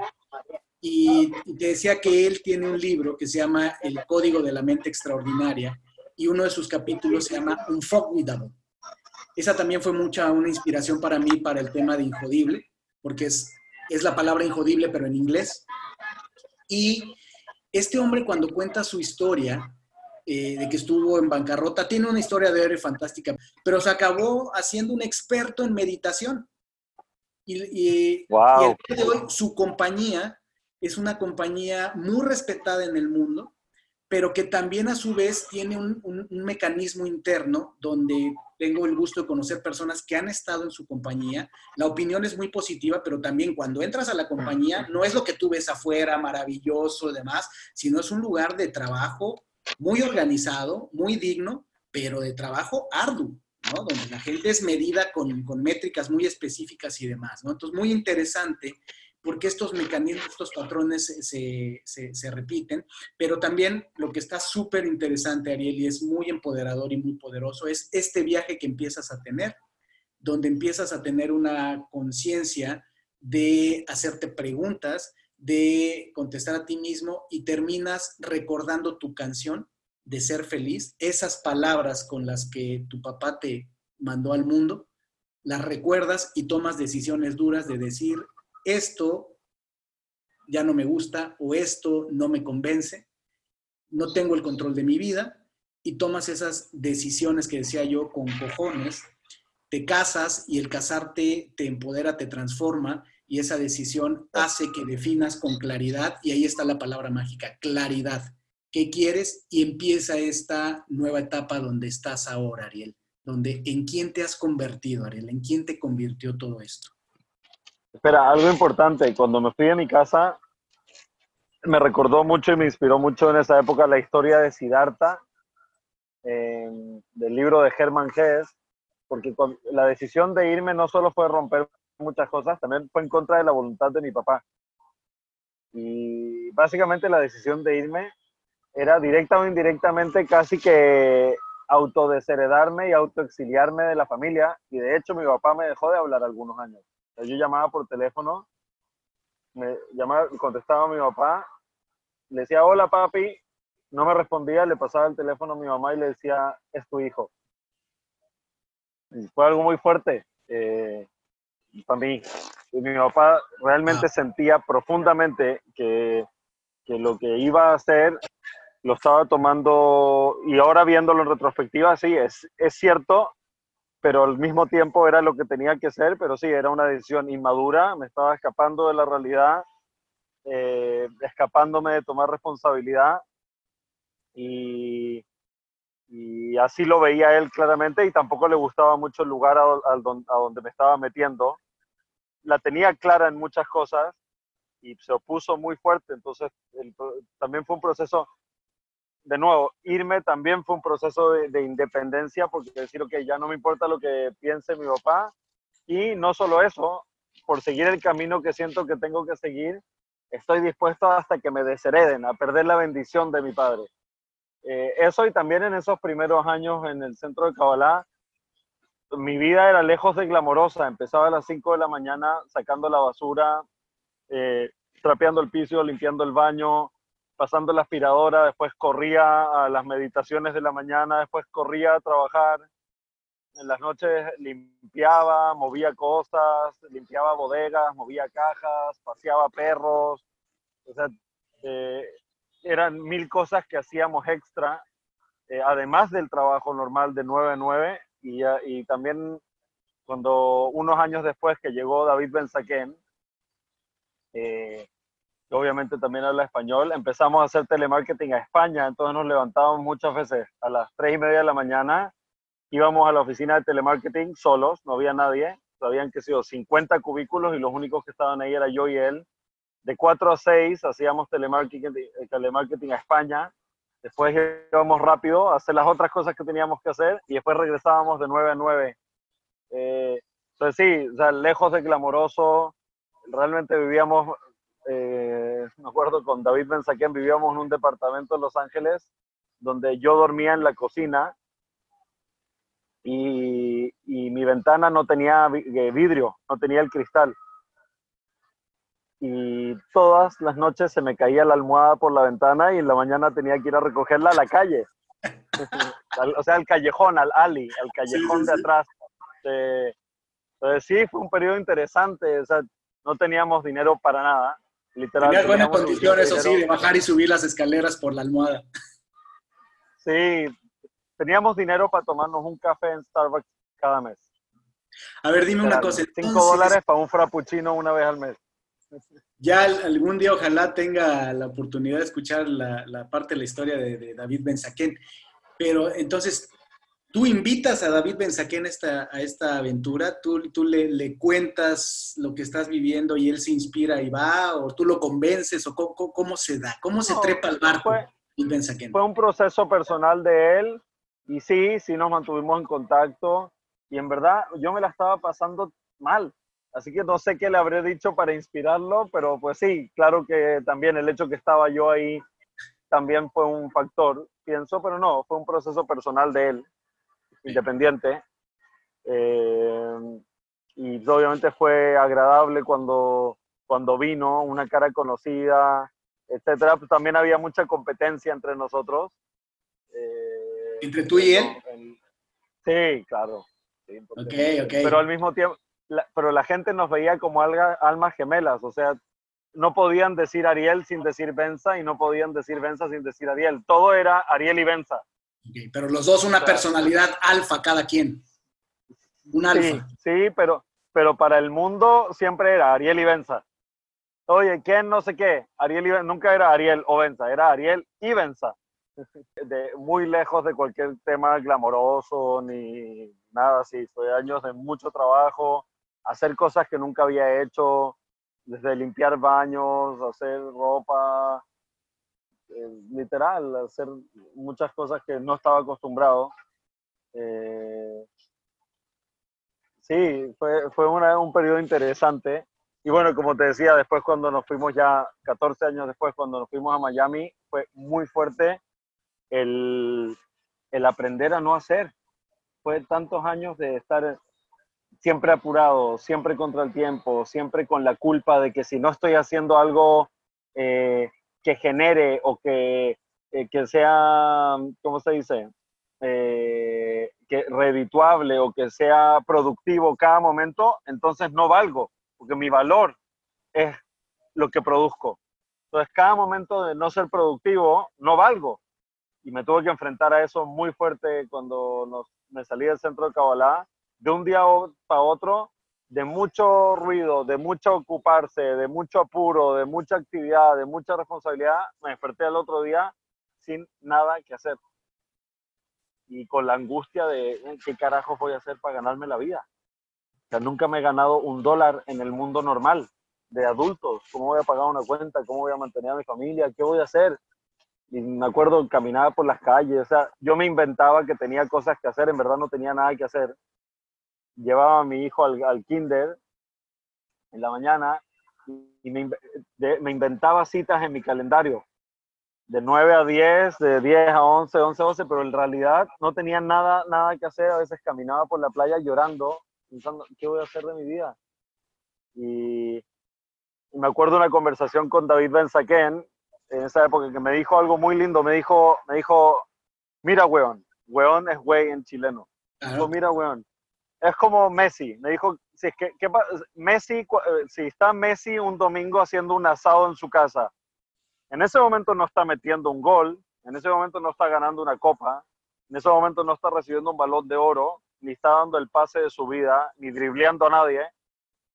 y te decía que él tiene un libro que se llama El Código de la Mente Extraordinaria y uno de sus capítulos se llama Unformidable. Esa también fue mucha una inspiración para mí para el tema de Injodible, porque es, es la palabra Injodible pero en inglés. Y este hombre cuando cuenta su historia, eh, de que estuvo en bancarrota, tiene una historia de héroe fantástica, pero se acabó haciendo un experto en meditación. Y, y, wow. y de hoy su compañía es una compañía muy respetada en el mundo, pero que también a su vez tiene un, mecanismo interno donde tengo el gusto de conocer personas que han estado en su compañía. La opinión es muy positiva, pero también cuando entras a la compañía no es lo que tú ves afuera, maravilloso y demás, sino es un lugar de trabajo muy organizado, muy digno, pero de trabajo arduo. ¿no? Donde la gente es medida con, con métricas muy específicas y demás, ¿no? Entonces, muy interesante porque estos mecanismos, estos patrones se, se, se repiten, pero también lo que está súper interesante, Ariel, y es muy empoderador y muy poderoso, es este viaje que empiezas a tener, donde empiezas a tener una conciencia de hacerte preguntas, de contestar a ti mismo y terminas recordando tu canción de ser feliz, esas palabras con las que tu papá te mandó al mundo, las recuerdas y tomas decisiones duras de decir, esto ya no me gusta o esto no me convence, no tengo el control de mi vida y tomas esas decisiones que decía yo con cojones, te casas y el casarte te empodera, te transforma y esa decisión hace que definas con claridad y ahí está la palabra mágica, claridad. Qué quieres y empieza esta nueva etapa donde estás ahora, Ariel, donde en quién te has convertido, Ariel, en quién te convirtió todo esto. Espera, algo importante, cuando me fui de mi casa, me recordó mucho y me inspiró mucho en esa época la historia de Siddhartha, del libro de Hermann Hesse, porque la decisión de irme no solo fue romper muchas cosas, también fue en contra de la voluntad de mi papá. Y básicamente la decisión de irme era directa o indirectamente casi que autodesheredarme y autoexiliarme de la familia. Y de hecho mi papá me dejó de hablar algunos años. Yo llamaba por teléfono, me llamaba, contestaba a mi papá, le decía, hola papi, no me respondía, le pasaba el teléfono a mi mamá y le decía, es tu hijo. Y fue algo muy fuerte eh, para mí. Y mi papá realmente sentía profundamente que, que lo que iba a hacer lo estaba tomando y ahora viéndolo en retrospectiva, sí, es, es cierto, pero al mismo tiempo era lo que tenía que ser, pero sí, era una decisión inmadura, me estaba escapando de la realidad, eh, escapándome de tomar responsabilidad y, así lo veía él claramente y tampoco le gustaba mucho el lugar a, donde me estaba metiendo. La tenía clara en muchas cosas y se opuso muy fuerte, entonces también fue un proceso de nuevo, irme también fue un proceso de, independencia, porque decir, ok, ya no me importa lo que piense mi papá, y no solo eso, por seguir el camino que siento que tengo que seguir, estoy dispuesto hasta que me deshereden, a perder la bendición de mi padre. Eh, eso y también en esos primeros años en el centro de Kabbalah, mi vida era lejos de glamorosa. Empezaba a las 5 de la mañana sacando la basura, eh, trapeando el piso, limpiando el baño, pasando la aspiradora, después corría a las meditaciones de la mañana, después corría a trabajar. En las noches limpiaba, movía cosas, limpiaba bodegas, movía cajas, paseaba perros. O sea, eh, eran mil cosas que hacíamos extra, eh, además del trabajo normal de 9 a 9. Y, también cuando unos años después que llegó David Ben eh, obviamente también habla español, empezamos a hacer telemarketing a España, entonces nos levantábamos muchas veces a las tres y media de la mañana, íbamos a la oficina de telemarketing solos, no había nadie, habían que sido 50 cubículos y los únicos que estaban ahí era yo y él. De 4 a 6 hacíamos telemarketing, eh, telemarketing a España, después íbamos rápido a hacer las otras cosas que teníamos que hacer y después regresábamos de 9 a 9. Eh, entonces sí, lejos de glamoroso, realmente vivíamos eh, me acuerdo con David Benzaquén, vivíamos en un departamento en Los Ángeles donde yo dormía en la cocina y, mi ventana no tenía eh, vidrio, no tenía el cristal. Y todas las noches se me caía la almohada por la ventana y en la mañana tenía que ir a recogerla a la calle. o sea, al callejón, al alley, al callejón de atrás. entonces sí, fue un periodo interesante. O sea, no teníamos dinero para nada Literal. Tenías buenas condiciones, eso sí, de bajar y subir las escaleras por la almohada. Sí, teníamos dinero para tomarnos un café en Starbucks cada mes. A ver, dime una cosa. Cinco dólares para un frappuccino una vez al mes. Ya algún día ojalá tenga la oportunidad de escuchar la, parte de la historia de, de David Benzaquén. Pero entonces, tú invitas a David Benzaquén esta, a esta aventura, tú, tú le, cuentas lo que estás viviendo y él se inspira y va, o tú lo convences, o cómo, se da, cómo se trepa al barco. Fue, fue un proceso personal de él y sí, sí nos mantuvimos en contacto y en verdad yo me la estaba pasando mal. Así que no sé qué le habré dicho para inspirarlo, pero pues sí, claro que también el hecho que estaba yo ahí también fue un factor, pienso, pero no, fue un proceso personal de él, independiente. Eh, y obviamente fue agradable cuando, cuando vino, una cara conocida, etcétera. Pues también había mucha competencia entre nosotros. Eh, ¿Entre tú y él? sí, claro. Pero al mismo tiempo, pero la gente nos veía como almas gemelas, o sea, no podían decir Ariel sin decir Benza y no podían decir Benza sin decir Ariel. Todo era Ariel y Benza. Pero los dos una personalidad alfa cada quien. Un alfa. Sí, pero, pero para el mundo siempre era Ariel y Benza. Oye, ¿quién no sé qué? Ariel y Benza. Nunca era Ariel o Benza, era Ariel y Benza. De, muy lejos de cualquier tema glamoroso ni nada así. Fue años de mucho trabajo, hacer cosas que nunca había hecho, desde limpiar baños, hacer ropa, literal, hacer muchas cosas que no estaba acostumbrado. Eh, sí, fue, fue un periodo interesante. Y bueno, como te decía, después cuando nos fuimos ya, 14 años después, cuando nos fuimos a Miami, fue muy fuerte el, el aprender a no hacer. Fue tantos años de estar siempre apurado, siempre contra el tiempo, siempre con la culpa de que si no estoy haciendo algo eh, que genere o que, eh, que sea, ¿cómo se dice? Eh, que redituable o que sea productivo cada momento, entonces no valgo, porque mi valor es lo que produzco. Entonces, cada momento de no ser productivo, no valgo. Y me tuve que enfrentar a eso muy fuerte cuando me salí del centro de Kabbalah de un día para otro, de mucho ruido, de mucho ocuparse, de mucho apuro, de mucha actividad, de mucha responsabilidad, me desperté el otro día sin nada que hacer. Y con la angustia de qué carajo voy a hacer para ganarme la vida. O sea, nunca me he ganado un dólar en el mundo normal de adultos. ¿Cómo voy a pagar una cuenta? ¿Cómo voy a mantener a mi familia? ¿Qué voy a hacer? Y me acuerdo, caminaba por las calles. O sea, yo me inventaba que tenía cosas que hacer. En verdad no tenía nada que hacer llevaba a mi hijo al, kinder en la mañana y me, inventaba citas en mi calendario, de 9 a 10, de 10 a 11, 11 a 12, pero en realidad no tenía nada, nada que hacer. A veces caminaba por la playa llorando, pensando, ¿qué voy a hacer de mi vida? Y, me acuerdo una conversación con David Benzaquén, en esa época, que me dijo algo muy lindo. Me dijo, me dijo mira, weón, weón es güey en chileno. Dijo, mira, weón, es como Messi. Me dijo, si es que, Messi, eh, está Messi un domingo haciendo un asado en su casa, en ese momento no está metiendo un gol, en ese momento no está ganando una copa, en ese momento no está recibiendo un balón de oro, ni está dando el pase de su vida, ni dribleando a nadie.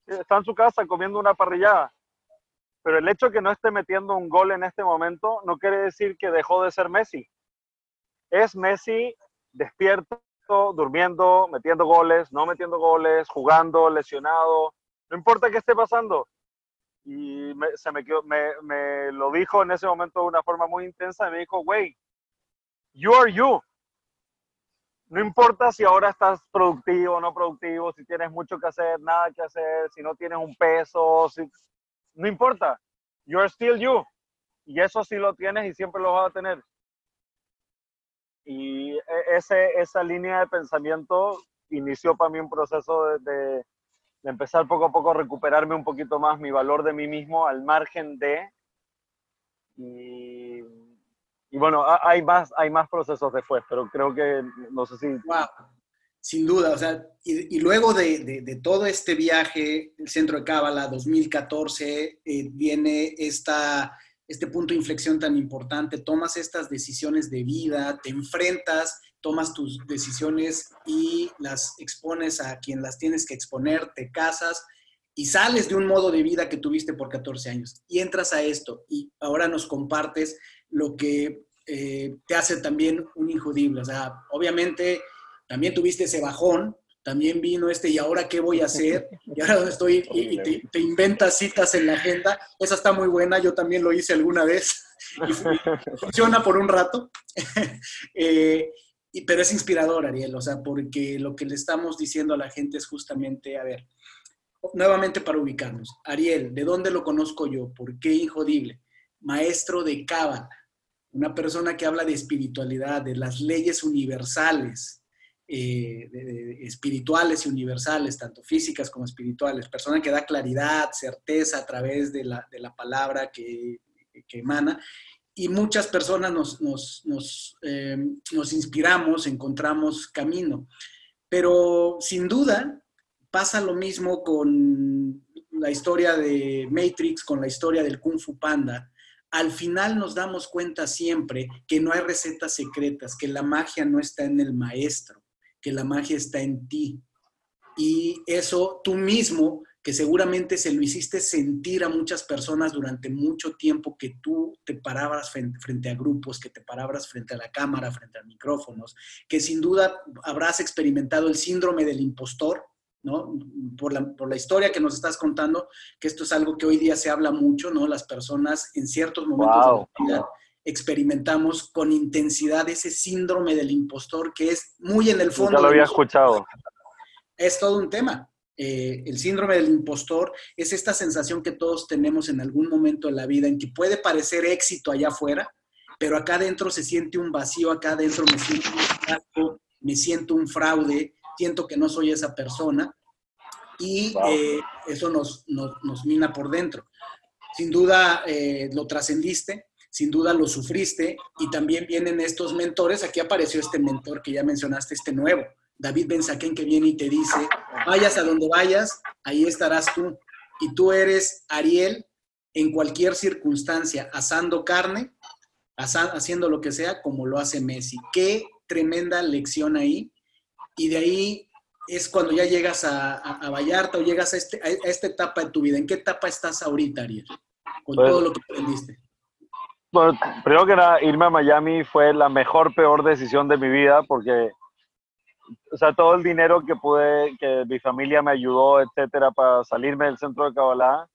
Está en su casa comiendo una parrillada. Pero el hecho de que no esté metiendo un gol en este momento no quiere decir que dejó de ser Messi. Es Messi despierto, durmiendo, metiendo goles, no metiendo goles, jugando, lesionado, no importa qué esté pasando. Y se me, me, me lo dijo en ese momento de una forma muy intensa y me dijo, güey, you are you. No importa si ahora estás productivo no productivo, si tienes mucho que hacer, nada que hacer, si no tienes un peso, si... no importa. You are still you. Y eso sí lo tienes y siempre lo vas a tener. Y e, ese, esa línea de pensamiento inició para mí un proceso de, empezar poco a poco a recuperarme un poquito más mi valor de mí mismo al margen de... Y, bueno, hay más, hay más procesos después, pero creo que, no sé si... Wow. Sin duda, o sea, y, luego de, de, todo este viaje, el Centro de Cábala 2014, eh, viene esta este punto de inflexión tan importante, tomas estas decisiones de vida, te enfrentas, tomas tus decisiones y las expones a quien las tienes que exponer, te casas y sales de un modo de vida que tuviste por 14 años y entras a esto y ahora nos compartes lo que eh, te hace también un injudible. O sea, obviamente también tuviste ese bajón, también vino este, ¿y ahora qué voy a hacer? Y ahora donde estoy, y, te, inventas citas en la agenda. Esa está muy buena, yo también lo hice alguna vez y funciona por un rato. Eh, y, pero es inspirador, Ariel, o sea, porque lo que le estamos diciendo a la gente es justamente, a ver, nuevamente para ubicarnos. Ariel, ¿de dónde lo conozco yo? ¿Por qué Injodible? Maestro de Cábala, una persona que habla de espiritualidad, de las leyes universales, eh, espirituales y universales, tanto físicas como espirituales, persona que da claridad, certeza a través de la, palabra que, emana. Y muchas personas nos, eh, nos inspiramos, encontramos camino. Pero sin duda pasa lo mismo con la historia de Matrix, con la historia del Kung Fu Panda. Al final nos damos cuenta siempre que no hay recetas secretas, que la magia no está en el maestro, que la magia está en ti. Y eso tú mismo, que seguramente se lo hiciste sentir a muchas personas durante mucho tiempo, que tú te parabas frente, a grupos, que te parabas frente a la cámara, frente a micrófonos, que sin duda habrás experimentado el síndrome del impostor, ¿no? Por la, por la, historia que nos estás contando, que esto es algo que hoy día se habla mucho, ¿no? Las personas en ciertos momentos de la vida experimentamos con intensidad ese síndrome del impostor que es muy en el fondo. Ya lo había escuchado. Es todo un tema. Eh, el síndrome del impostor es esta sensación que todos tenemos en algún momento de la vida en que puede parecer éxito allá afuera, pero acá adentro se siente un vacío, acá adentro me siento un me siento un fraude, siento que no soy esa persona y eh, eso nos, nos, mina por dentro. Sin duda eh, lo trascendiste, sin duda lo sufriste y también vienen estos mentores. Aquí apareció este mentor que ya mencionaste, este nuevo, David Benzaquén, que viene y te dice, vayas a donde vayas, ahí estarás tú. Y tú eres Ariel en cualquier circunstancia, asando carne, haciendo lo que sea, como lo hace Messi. Qué tremenda lección ahí. Y de ahí es cuando ya llegas a, Vallarta o llegas a, este, a, esta etapa de tu vida. ¿En qué etapa estás ahorita, Ariel? Con pues todo lo que aprendiste. Bueno, primero que nada, irme a Miami fue la mejor, peor decisión de mi vida porque, o sea, todo el dinero que pude, que mi familia me ayudó, etcétera, para salirme del centro de Kabbalah,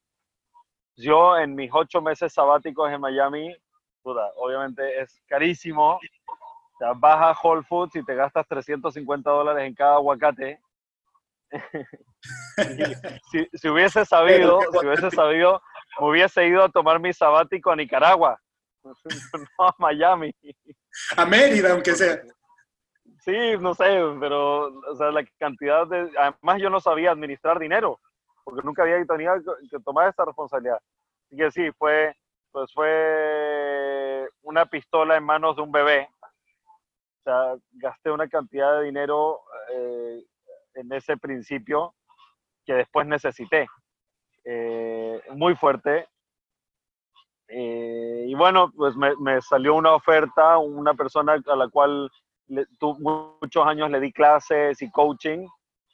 yo en mis ocho meses sabáticos en Miami, obviamente es carísimo. O sea, vas a Whole Foods y te gastas 350 dólares en cada aguacate. si, si, hubiese sabido, si hubiese sabido, me hubiese ido a tomar mi sabático a Nicaragua. no a Miami. A Mérida, aunque sea. Sí, no sé, pero o sea, la cantidad de... Además yo no sabía administrar dinero, porque nunca había tenido que tomar esa responsabilidad. Así que sí, fue, pues fue una pistola en manos de un bebé. O sea, gasté una cantidad de dinero eh, en ese principio que después necesité. Eh, muy fuerte, eh, y bueno, pues me, me, salió una oferta, una persona a la cual le, muchos años le di clases y coaching,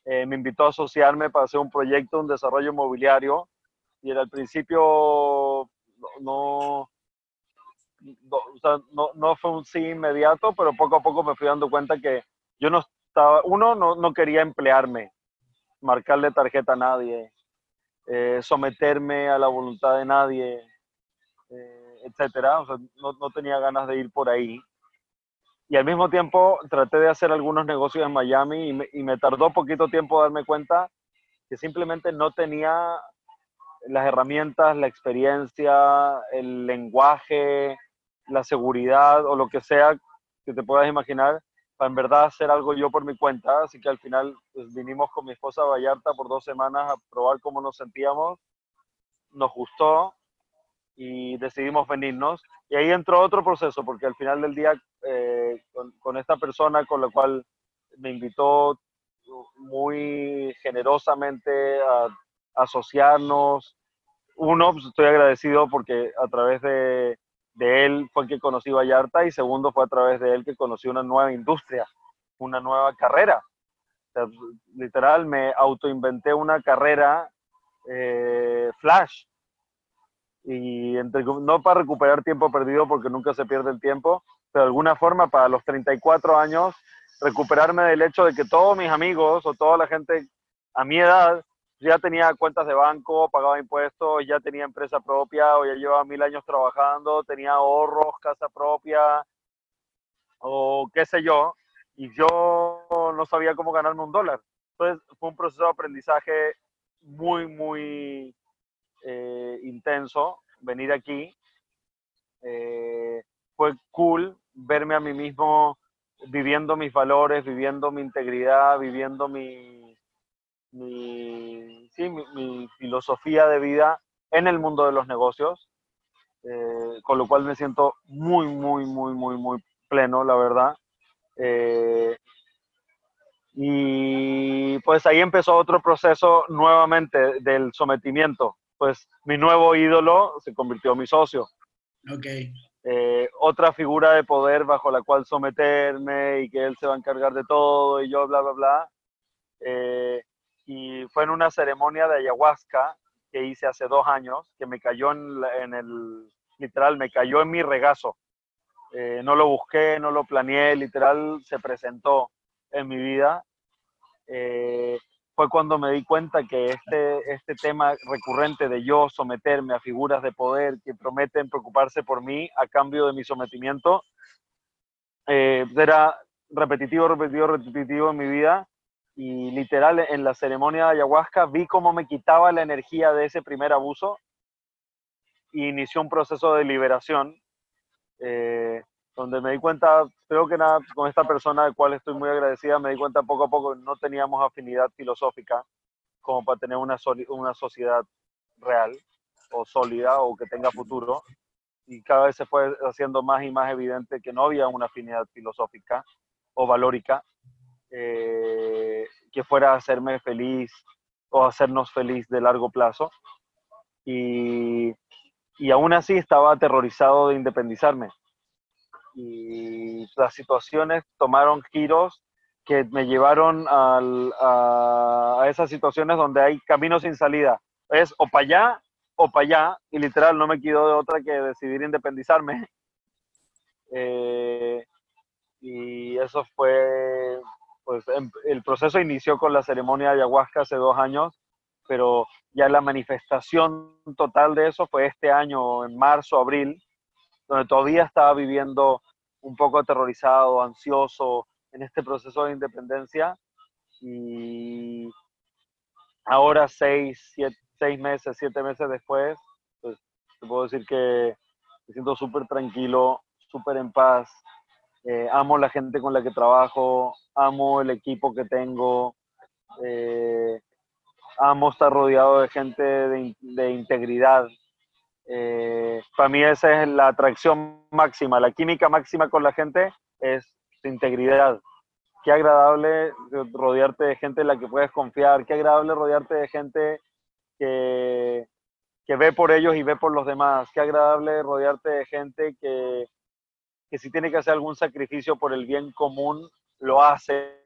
eh, me invitó a asociarme para hacer un proyecto, un desarrollo inmobiliario. Y al principio no, no, o sea, no, no, fue un sí inmediato, pero poco a poco me fui dando cuenta que yo no estaba, uno, no, no quería emplearme, marcarle tarjeta a nadie, eh, someterme a la voluntad de nadie eh, etcétera. No, tenía ganas de ir por ahí. Y al mismo tiempo traté de hacer algunos negocios en Miami y me, y me tardó poquito tiempo darme cuenta que simplemente no tenía las herramientas, la experiencia, el lenguaje, la seguridad o lo que sea que te puedas imaginar para en verdad hacer algo yo por mi cuenta. Así que al final pues, vinimos con mi esposa a Vallarta por dos semanas a probar cómo nos sentíamos. Nos gustó y decidimos venirnos. Y ahí entró otro proceso, porque al final del día, eh, con, esta persona con la cual me invitó muy generosamente a, asociarnos, uno, pues estoy agradecido porque a través de, él fue que conocí Vallarta y segundo fue a través de él que conocí una nueva industria, una nueva carrera. literal, me autoinventé una carrera eh, flash, y entre, no para recuperar tiempo perdido porque nunca se pierde el tiempo, pero de alguna forma para los 34 años recuperarme del hecho de que todos mis amigos o toda la gente a mi edad ya tenía cuentas de banco, pagaba impuestos, ya tenía empresa propia o ya llevaba mil años trabajando, tenía ahorros, casa propia o qué sé yo, y yo no sabía cómo ganarme un dólar. Entonces fue un proceso de aprendizaje muy, muy eh, intenso venir aquí. Eh, fue cool verme a mí mismo viviendo mis valores, viviendo mi integridad, viviendo mi, mi, filosofía de vida en el mundo de los negocios, eh, con lo cual me siento muy, muy, muy, muy, muy pleno, la verdad. Y pues ahí empezó otro proceso nuevamente del sometimiento. Pues mi nuevo ídolo se convirtió en mi socio. Okay. Eh, otra figura de poder bajo la cual someterme y que él se va a encargar de todo y yo bla, bla, bla. Eh, y fue en una ceremonia de ayahuasca que hice hace dos años, que me cayó en, el, literal, me cayó en mi regazo. Eh, no lo busqué, no lo planeé, literal, se presentó en mi vida fue cuando me di cuenta que este, este tema recurrente de yo someterme a figuras de poder que prometen preocuparse por mí a cambio de mi sometimiento eh, era repetitivo, repetitivo, repetitivo en mi vida. Y literal, en la ceremonia de ayahuasca vi cómo me quitaba la energía de ese primer abuso y inició un proceso de liberación. Eh, donde me di cuenta, creo que nada, con esta persona de cual estoy muy agradecida, me di cuenta poco a poco no teníamos afinidad filosófica como para tener una, una sociedad real o sólida o que tenga futuro. Y cada vez se fue haciendo más y más evidente que no había una afinidad filosófica o valórica eh, que fuera a hacerme feliz o hacernos feliz de largo plazo. Y, y aún así estaba aterrorizado de independizarme y las situaciones tomaron giros que me llevaron a, esas situaciones donde hay caminos sin salida. Es o para allá o para allá, y literal no me quedó de otra que decidir independizarme. Eh, y eso fue, pues em, el proceso inició con la ceremonia de ayahuasca hace dos años, pero ya la manifestación total de eso fue este año, en marzo, abril, donde todavía estaba viviendo un poco aterrorizado, ansioso en este proceso de independencia. Y ahora, seis, seis meses, siete meses después, pues te puedo decir que me siento súper tranquilo, súper en paz. Eh, amo la gente con la que trabajo, amo el equipo que tengo, eh, amo estar rodeado de gente de, de integridad, eh, para mí esa es la atracción máxima, la química máxima con la gente es su integridad. Qué agradable rodearte de gente en la que puedes confiar, qué agradable rodearte de gente que, que ve por ellos y ve por los demás, qué agradable rodearte de gente que, que si tiene que hacer algún sacrificio por el bien común, lo hace.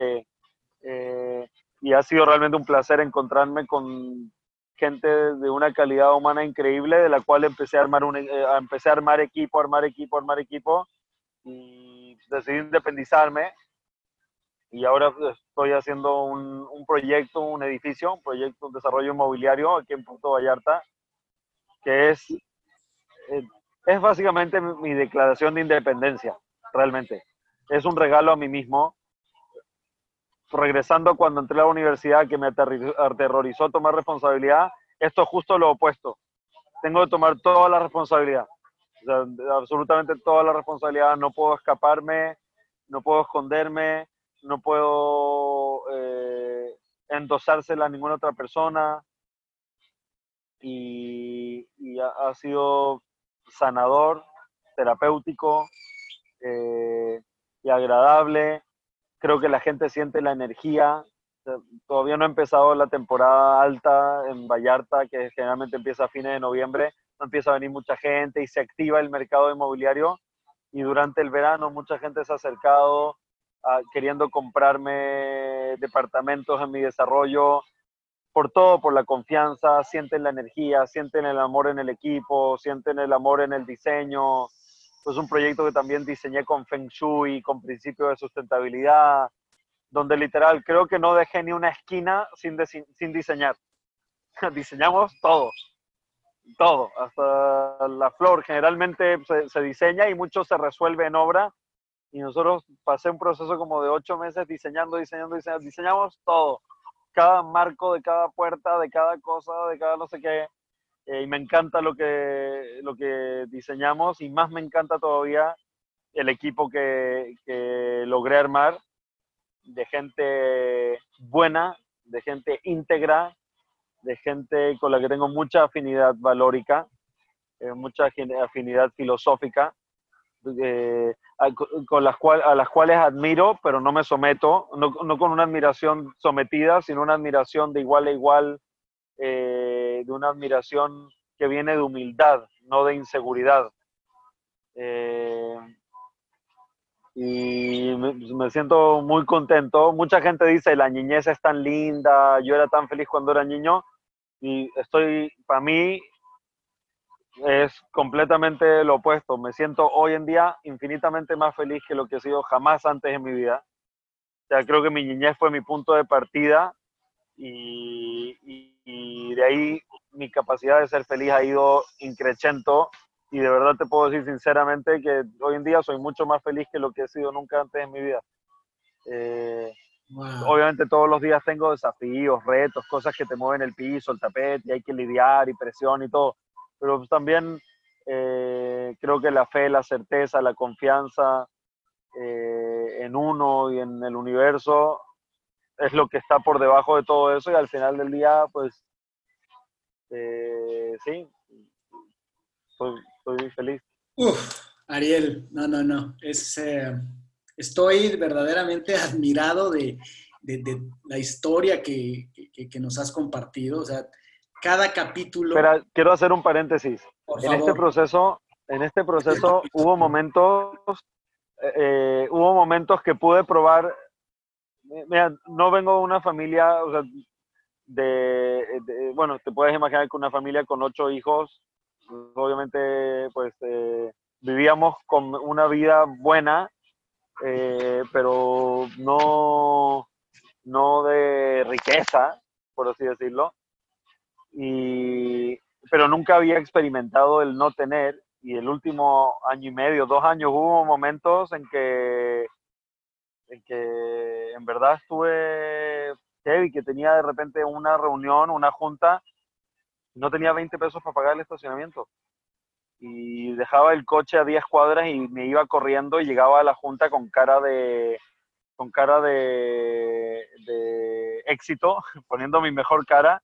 Eh, y ha sido realmente un placer encontrarme con gente de una calidad humana increíble, de la cual empecé a armar, un, eh, empecé a armar equipo, armar equipo, armar equipo, y decidí independizarme. Y ahora estoy haciendo un, un proyecto, un edificio, un proyecto, de desarrollo inmobiliario aquí en Puerto Vallarta, que es, eh, es básicamente mi declaración de independencia, realmente. Es un regalo a mí mismo regresando cuando entré a la universidad que me aterrorizó tomar responsabilidad, esto es justo lo opuesto. Tengo que tomar toda la responsabilidad, absolutamente toda la responsabilidad, no puedo escaparme, no puedo esconderme, no puedo eh, endosársela a ninguna otra persona. Y, ha, sido sanador, terapéutico eh, y agradable creo que la gente siente la energía. Todavía no ha empezado la temporada alta en Vallarta, que generalmente empieza a fines de noviembre. No empieza a venir mucha gente y se activa el mercado inmobiliario. Y durante el verano mucha gente se ha acercado queriendo comprarme departamentos en mi desarrollo. Por todo, por la confianza, sienten la energía, sienten el amor en el equipo, sienten el amor en el diseño, es un proyecto que también diseñé con Feng Shui, con principios de sustentabilidad, donde literal creo que no dejé ni una esquina sin, sin diseñar. Diseñamos todo, todo, hasta la flor. Generalmente se, diseña y mucho se resuelve en obra. Y nosotros pasé un proceso como de ocho meses diseñando, diseñando, diseñando. Diseñamos todo. cada marco de cada puerta, de cada cosa, de cada no sé qué. Eh, y me encanta lo que, lo que diseñamos y más me encanta todavía el equipo que, que logré armar de gente buena, de gente íntegra, de gente con la que tengo mucha afinidad valórica, eh, mucha afinidad filosófica, eh, con las cual, a las cuales admiro, pero no me someto, no, no, con una admiración sometida, sino una admiración de igual a igual, eh, de una admiración que viene de humildad, no de inseguridad. y me, me, siento muy contento. Mucha gente dice, la niñez es tan linda, yo era tan feliz cuando era niño, y estoy, para mí, es completamente lo opuesto. Me siento hoy en día infinitamente más feliz que lo que he sido jamás antes en mi vida. O sea, creo que mi niñez fue mi punto de partida y, y, de ahí mi capacidad de ser feliz ha ido increciendo y de verdad te puedo decir sinceramente que hoy en día soy mucho más feliz que lo que he sido nunca antes en mi vida. Eh, Obviamente todos los días tengo desafíos, retos, cosas que te mueven el piso, el tapete, y hay que lidiar y presión y todo. Pero pues también eh, creo que la fe, la certeza, la confianza eh, en uno y en el universo es lo que está por debajo de todo eso y al final del día, pues, eh, sí, estoy, feliz. Uf, Ariel, no, no, no, es estoy verdaderamente admirado de, la historia que, nos has compartido. O sea, cada capítulo. Pero quiero hacer un paréntesis. en este proceso, en este proceso hubo momentos, eh, eh, hubo momentos que pude probar. No vengo de una familia, o sea, de, bueno, te puedes imaginar que una familia con ocho hijos, obviamente, pues eh, vivíamos con una vida buena, eh, pero no, no de riqueza, por así decirlo. Y, pero nunca había experimentado el no tener y el último año y medio, dos años, hubo momentos en que que en verdad estuve heavy, que tenía de repente una reunión, una junta, no tenía 20 pesos para pagar el estacionamiento y dejaba el coche a 10 cuadras y me iba corriendo y llegaba a la junta con cara de con cara de, de éxito, poniendo mi mejor cara,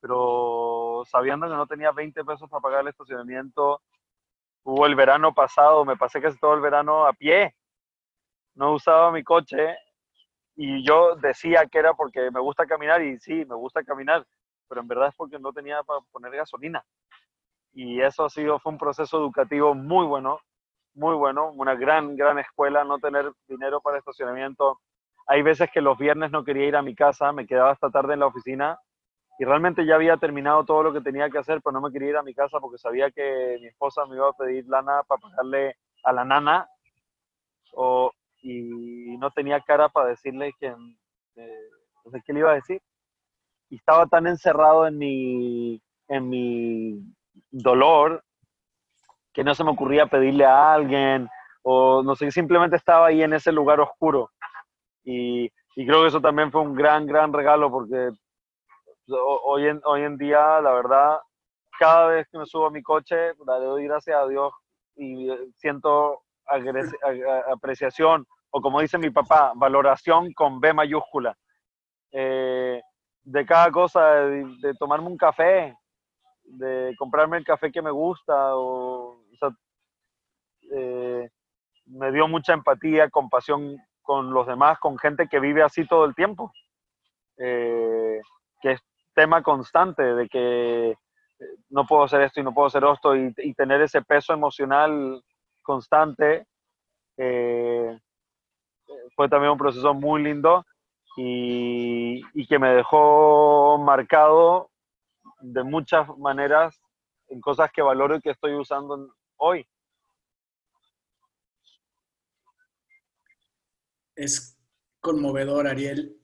pero sabiendo que no tenía 20 pesos para pagar el estacionamiento. Hubo el verano pasado, me pasé casi todo el verano a pie. No usaba mi coche y yo decía que era porque me gusta caminar y sí, me gusta caminar, pero en verdad es porque no tenía para poner gasolina y eso ha sido, fue un proceso educativo muy bueno, muy bueno, una gran, gran escuela, no tener dinero para estacionamiento. Hay veces que los viernes no quería ir a mi casa, me quedaba hasta tarde en la oficina y realmente ya había terminado todo lo que tenía que hacer, pero no me quería ir a mi casa porque sabía que mi esposa me iba a pedir lana para pagarle a la nana o, y no tenía cara para decirle que, eh, no sé qué le iba a decir. Y estaba tan encerrado en mi, en mi dolor que no se me ocurría pedirle a alguien o no sé, simplemente estaba ahí en ese lugar oscuro. Y, creo que eso también fue un gran, gran regalo porque hoy en, hoy en día, la verdad, cada vez que me subo a mi coche, le doy gracias a Dios y siento apreciación, o como dice mi papá, valoración con B mayúscula. Eh, de cada cosa, de, tomarme un café, de comprarme el café que me gusta, o, eh, me dio mucha empatía, compasión con los demás, con gente que vive así todo el tiempo, eh, que es tema constante de que no puedo hacer esto y no puedo hacer esto y, tener ese peso emocional constante. fue también un proceso muy lindo y, y que me dejó marcado de muchas maneras en cosas que valoro y que estoy usando hoy. Es conmovedor, Ariel,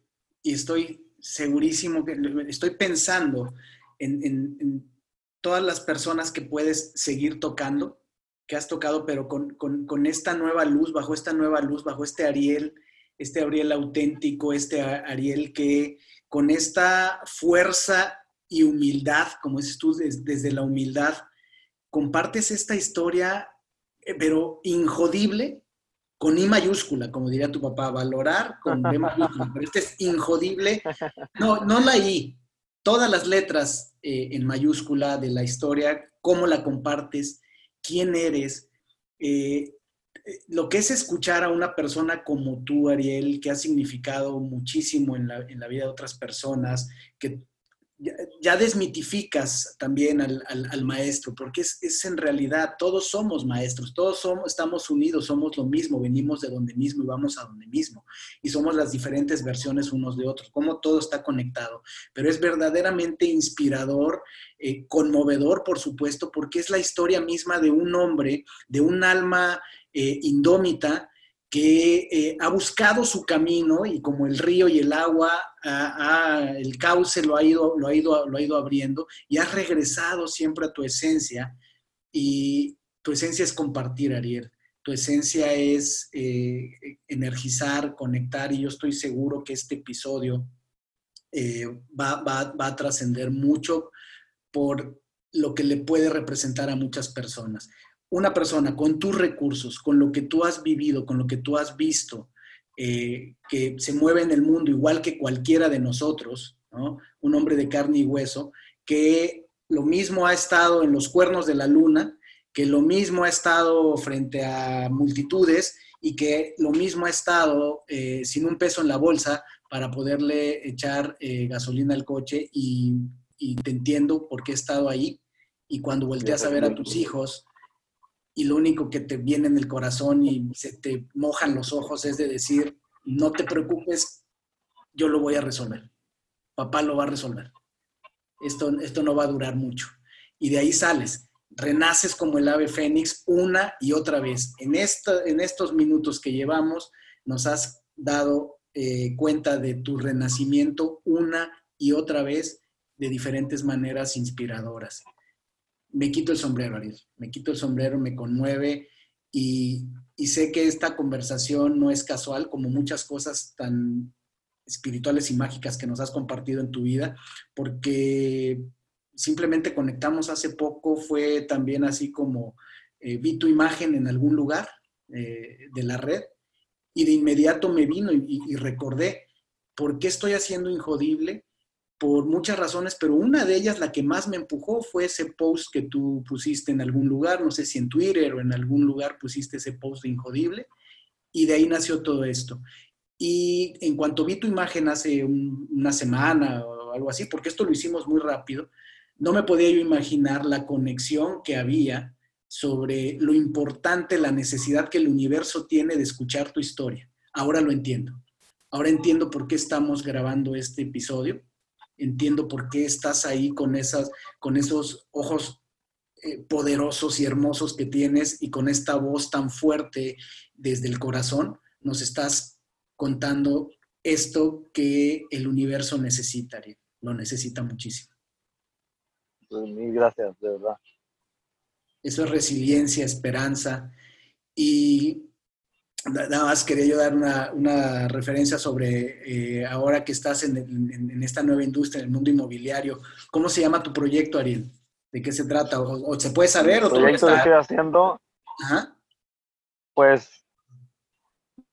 y estoy segurísimo que estoy pensando en, todas las personas que puedes seguir tocando, que has tocado, pero con, con, esta nueva luz, bajo esta nueva luz, bajo este Ariel, este Ariel auténtico, este Ariel que con esta fuerza y humildad, como dices tú, desde la humildad, compartes esta historia, eh, pero injodible, con I mayúscula, como diría tu papá, valorar con B mayúscula, pero este es injodible, no, no la I, todas las letras eh, en mayúscula de la historia, cómo la compartes, quién eres, eh, lo que es escuchar a una persona como tú, Ariel, que ha significado muchísimo en la, en la vida de otras personas, que ya, desmitificas también al, maestro, porque es, en realidad, todos somos maestros, todos somos, estamos unidos, somos lo mismo, venimos de donde mismo y vamos a donde mismo, y somos las diferentes versiones unos de otros, como todo está conectado, pero es verdaderamente inspirador, eh, conmovedor, por supuesto, porque es la historia misma de un hombre, de un alma eh, indómita, que eh, ha buscado su camino y como el río y el agua, el cauce lo ha, ido, lo, ha ido, lo ha ido abriendo y has regresado siempre a tu esencia y tu esencia es compartir, Ariel. Tu esencia es eh, energizar, conectar y yo estoy seguro que este episodio eh, va, va a trascender mucho por lo que le puede representar a muchas personas una persona con tus recursos, con lo que tú has vivido, con lo que tú has visto, eh, que se mueve en el mundo igual que cualquiera de nosotros, un hombre de carne y hueso, que lo mismo ha estado en los cuernos de la luna, que lo mismo ha estado frente a multitudes y que lo mismo ha estado eh, sin un peso en la bolsa para poderle echar eh, gasolina al coche y, y, te entiendo por qué he estado ahí. Y cuando volteas a ver a tus hijos, y lo único que te viene en el corazón y se te mojan los ojos es de decir, no te preocupes, yo lo voy a resolver. Papá lo va a resolver. Esto, esto no va a durar mucho. Y de ahí sales, renaces como el ave fénix una y otra vez. En, esta, en estos minutos que llevamos, nos has dado eh, cuenta de tu renacimiento una y otra vez de diferentes maneras inspiradoras me quito el sombrero, Ariel, me quito el sombrero, me conmueve y, sé que esta conversación no es casual como muchas cosas tan espirituales y mágicas que nos has compartido en tu vida, porque simplemente conectamos hace poco, fue también así como eh, vi tu imagen en algún lugar eh, de la red y de inmediato me vino y, y recordé por qué estoy haciendo Injodible por muchas razones, pero una de ellas, la que más me empujó, fue ese post que tú pusiste en algún lugar, no sé si en Twitter o en algún lugar pusiste ese post de Injodible, y de ahí nació todo esto. Y en cuanto vi tu imagen hace una semana o algo así, porque esto lo hicimos muy rápido, no me podía yo imaginar la conexión que había sobre lo importante, la necesidad que el universo tiene de escuchar tu historia. Ahora lo entiendo. Ahora entiendo por qué estamos grabando este episodio entiendo por qué estás ahí con, esas, con esos ojos eh, poderosos y hermosos que tienes y con esta voz tan fuerte desde el corazón, nos estás contando esto que el universo necesita, lo necesita muchísimo. Pues, mil gracias, de verdad. Eso es resiliencia, esperanza. Y nada más quería yo dar una, referencia sobre eh, ahora que estás en, esta nueva industria, en el mundo inmobiliario. ¿Cómo se llama tu proyecto, Ariel? ¿De qué se trata? ¿O, se puede saber? El proyecto que estoy haciendo, pues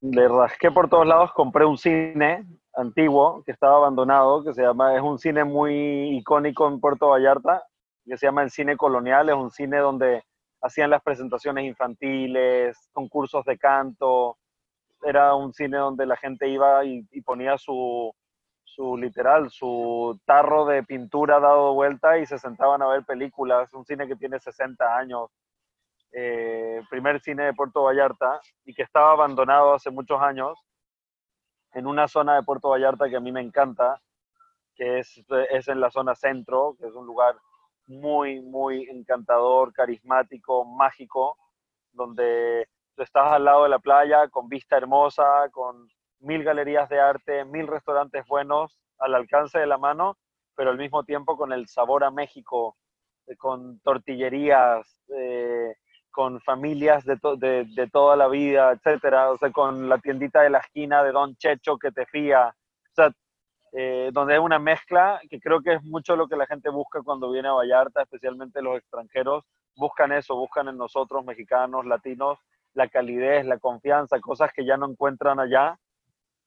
le rasqué por todos lados, compré un cine antiguo que estaba abandonado, que se llama, es un cine muy icónico en Puerto Vallarta, que se llama el Cine Colonial, es un cine donde hacían las presentaciones infantiles, concursos de canto. Era un cine donde la gente iba y, ponía su, literal, su tarro de pintura dado vuelta y se sentaban a ver películas. Un cine que tiene 60 años. Eh, primer cine de Puerto Vallarta y que estaba abandonado hace muchos años en una zona de Puerto Vallarta que a mí me encanta, que es en la zona centro, que es un lugar muy, muy encantador, carismático, mágico, donde tú estás al lado de la playa con vista hermosa, con mil galerías de arte, mil restaurantes buenos al alcance de la mano, pero al mismo tiempo con el sabor a México, eh, con tortillerías, eh, con familias de, de, toda la vida, etcétera, o sea, con la tiendita de la esquina de Don Checho que te fía. O sea, eh, donde hay una mezcla que creo que es mucho lo que la gente busca cuando viene a Vallarta, especialmente los extranjeros, buscan eso, buscan en nosotros, mexicanos, latinos, la calidez, la confianza, cosas que ya no encuentran allá,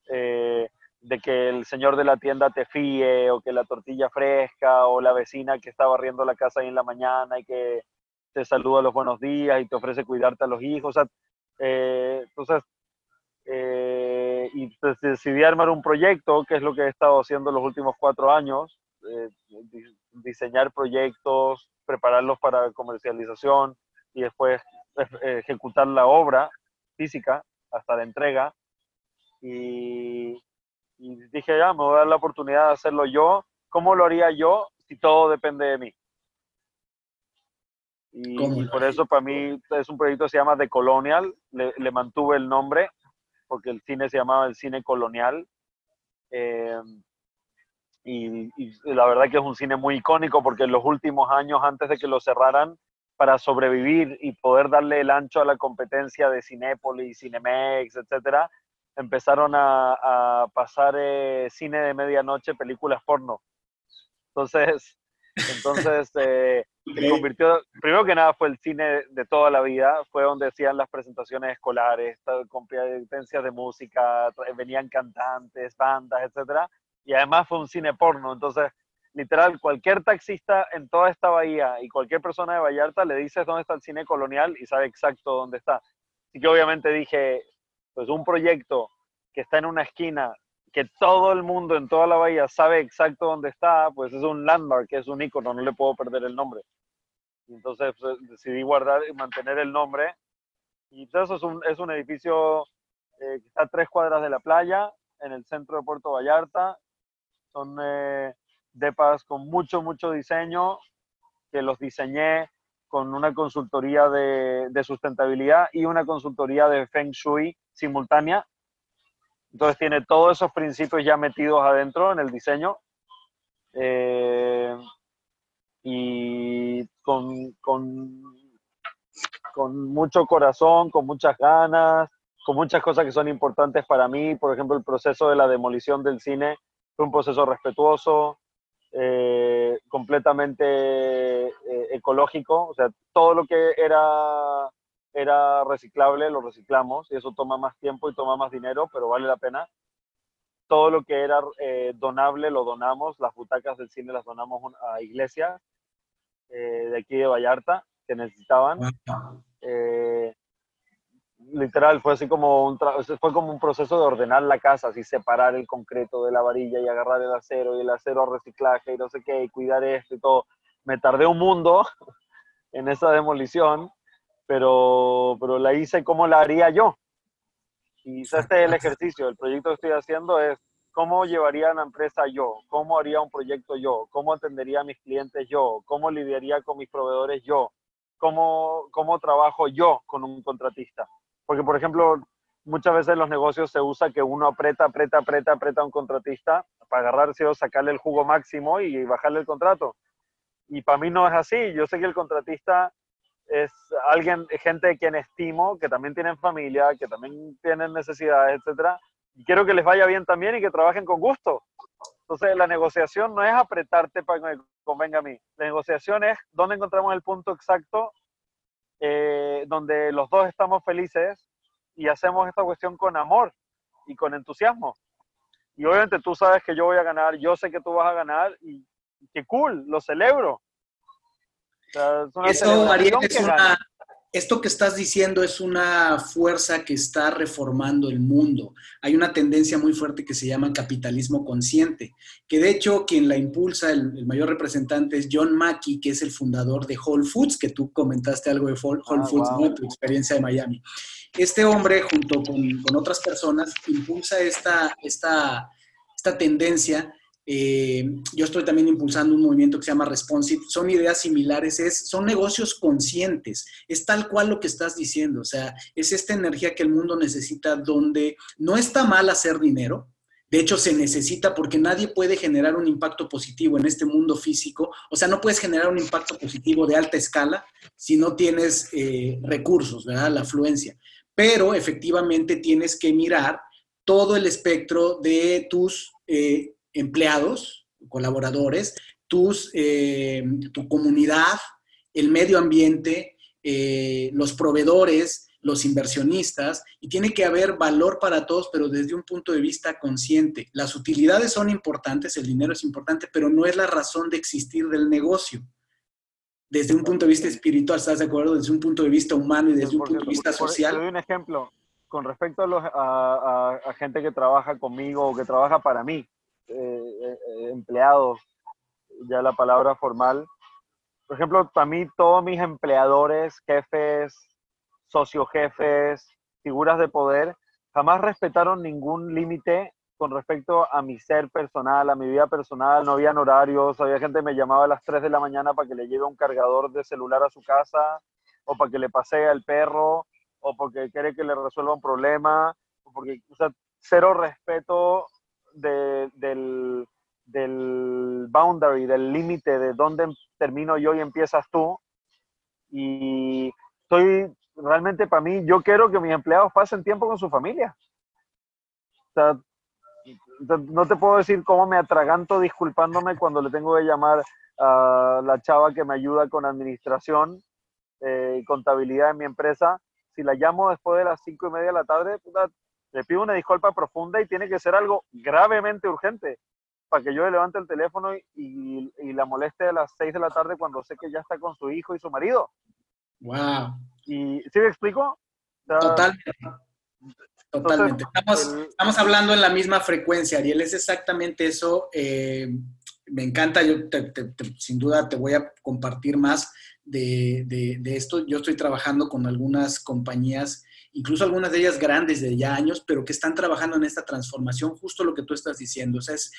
eh, de que el señor de la tienda te fíe, o que la tortilla fresca, o la vecina que está barriendo la casa ahí en la mañana y que te saluda los buenos días y te ofrece cuidarte a los hijos. O sea, eh, entonces, eh, y pues decidí armar un proyecto, que es lo que he estado haciendo los últimos cuatro años, eh, diseñar proyectos, prepararlos para comercialización y después ejecutar la obra física hasta la entrega. Y, y dije, ya, me voy a dar la oportunidad de hacerlo yo. ¿Cómo lo haría yo si todo depende de mí? Y, por eso para mí es un proyecto que se llama The Colonial, le, mantuve el nombre porque el cine se llamaba el cine colonial. Eh, y, la verdad que es un cine muy icónico porque en los últimos años, antes de que lo cerraran, para sobrevivir y poder darle el ancho a la competencia de Cinépolis, Cinemex, etcétera, empezaron a, pasar eh, cine de medianoche, películas porno. Entonces, entonces eh, se convirtió, primero que nada fue el cine de toda la vida, fue donde hacían las presentaciones escolares, competencias de música, venían cantantes, bandas, etcétera, y además fue un cine porno, entonces literal cualquier taxista en toda esta bahía y cualquier persona de Vallarta le dices dónde está el cine colonial y sabe exacto dónde está. Así que obviamente dije, pues un proyecto que está en una esquina que todo el mundo en toda la bahía sabe exacto dónde está, pues es un landmark, es un icono, no le puedo perder el nombre. Entonces pues, decidí guardar y mantener el nombre. Y eso es un, es un edificio eh, que está a tres cuadras de la playa, en el centro de Puerto Vallarta. Son eh, depas con mucho, mucho diseño, que los diseñé con una consultoría de, de sustentabilidad y una consultoría de Feng Shui simultánea entonces tiene todos esos principios ya metidos adentro en el diseño. Eh, y con, con, con, mucho corazón, con muchas ganas, con muchas cosas que son importantes para mí. Por ejemplo, el proceso de la demolición del cine fue un proceso respetuoso, eh, completamente eh, ecológico. O sea, todo lo que era era reciclable, lo reciclamos y eso toma más tiempo y toma más dinero, pero vale la pena. Todo lo que era eh, donable lo donamos, las butacas del cine las donamos a iglesias eh, de aquí de Vallarta que necesitaban. Eh, literal, fue así como un, fue como un proceso de ordenar la casa, así separar el concreto de la varilla y agarrar el acero y el acero a reciclaje y no sé qué, y cuidar esto y todo. Me tardé un mundo en esa demolición pero, pero la hice como la haría yo. Y este es el ejercicio, el proyecto que estoy haciendo es cómo llevaría una empresa yo, cómo haría un proyecto yo, cómo atendería a mis clientes yo, cómo lidiaría con mis proveedores yo, cómo, cómo trabajo yo con un contratista. Porque, por ejemplo, muchas veces en los negocios se usa que uno aprieta, aprieta, aprieta, aprieta a un contratista para agarrarse o sacarle el jugo máximo y bajarle el contrato. Y para mí no es así. Yo sé que el contratista es alguien, gente quien estimo, que también tienen familia, que también tienen necesidades, etcétera, y quiero que les vaya bien también y que trabajen con gusto. Entonces, la negociación no es apretarte para que me convenga a mí. La negociación es dónde encontramos el punto exacto eh, donde los dos estamos felices y hacemos esta cuestión con amor y con entusiasmo. Y obviamente tú sabes que yo voy a ganar, yo sé que tú vas a ganar y qué cool, lo celebro esto que estás diciendo es una fuerza que está reformando el mundo. Hay una tendencia muy fuerte que se llama capitalismo consciente, que de hecho quien la impulsa, el, mayor representante es John Mackey, que es el fundador de Whole Foods, que tú comentaste algo de Whole ah, Foods, ¿no? tu experiencia de Miami. Este hombre, junto con, con otras personas, impulsa esta, esta, esta tendencia eh, yo estoy también impulsando un movimiento que se llama Responsive. Son ideas similares, es, son negocios conscientes. Es tal cual lo que estás diciendo. O sea, es esta energía que el mundo necesita donde no está mal hacer dinero. De hecho, se necesita porque nadie puede generar un impacto positivo en este mundo físico. O sea, no puedes generar un impacto positivo de alta escala si no tienes eh, recursos, ¿verdad? La afluencia. Pero efectivamente tienes que mirar todo el espectro de tus eh, empleados, colaboradores, tus, eh, tu comunidad, el medio ambiente, eh, los proveedores, los inversionistas, y tiene que haber valor para todos, pero desde un punto de vista consciente. Las utilidades son importantes, el dinero es importante, pero no es la razón de existir del negocio. Desde un punto de vista espiritual, ¿estás de acuerdo? Desde un punto de vista humano y desde un punto de vista social. Te doy un ejemplo con respecto a, los, a, gente que trabaja conmigo o que trabaja para mí, eh, eh, empleados, ya la palabra formal. Por ejemplo, para mí todos mis empleadores, jefes, socio jefes, figuras de poder, jamás respetaron ningún límite con respecto a mi ser personal, a mi vida personal, no habían horarios, había gente que me llamaba a las 3 de la mañana para que le lleve un cargador de celular a su casa, o para que le pasee al perro, o porque quiere que le resuelva un problema, o porque, o sea, cero respeto del, del boundary, del límite de dónde termino yo y empiezas tú. Y estoy realmente para mí, yo quiero que mis empleados pasen tiempo con su familia. No te puedo decir cómo me atraganto disculpándome cuando le tengo que llamar a la chava que me ayuda con administración eh, y contabilidad en mi empresa. Si la llamo después de las cinco y media de la tarde, le pido una disculpa profunda y tiene que ser algo gravemente urgente para que yo le levante el teléfono y, y, la moleste a las seis de la tarde cuando sé que ya está con su hijo y su marido. Wow. Y, ¿Sí me explico? Totalmente. Totalmente. estamos, hablando en la misma frecuencia, Ariel. Es exactamente eso. Eh, me encanta. Yo sin duda te voy a compartir más de, de, esto. Yo estoy trabajando con algunas compañías, incluso algunas de ellas grandes de ya años, pero que están trabajando en esta transformación, justo lo que tú estás diciendo. O sea, es,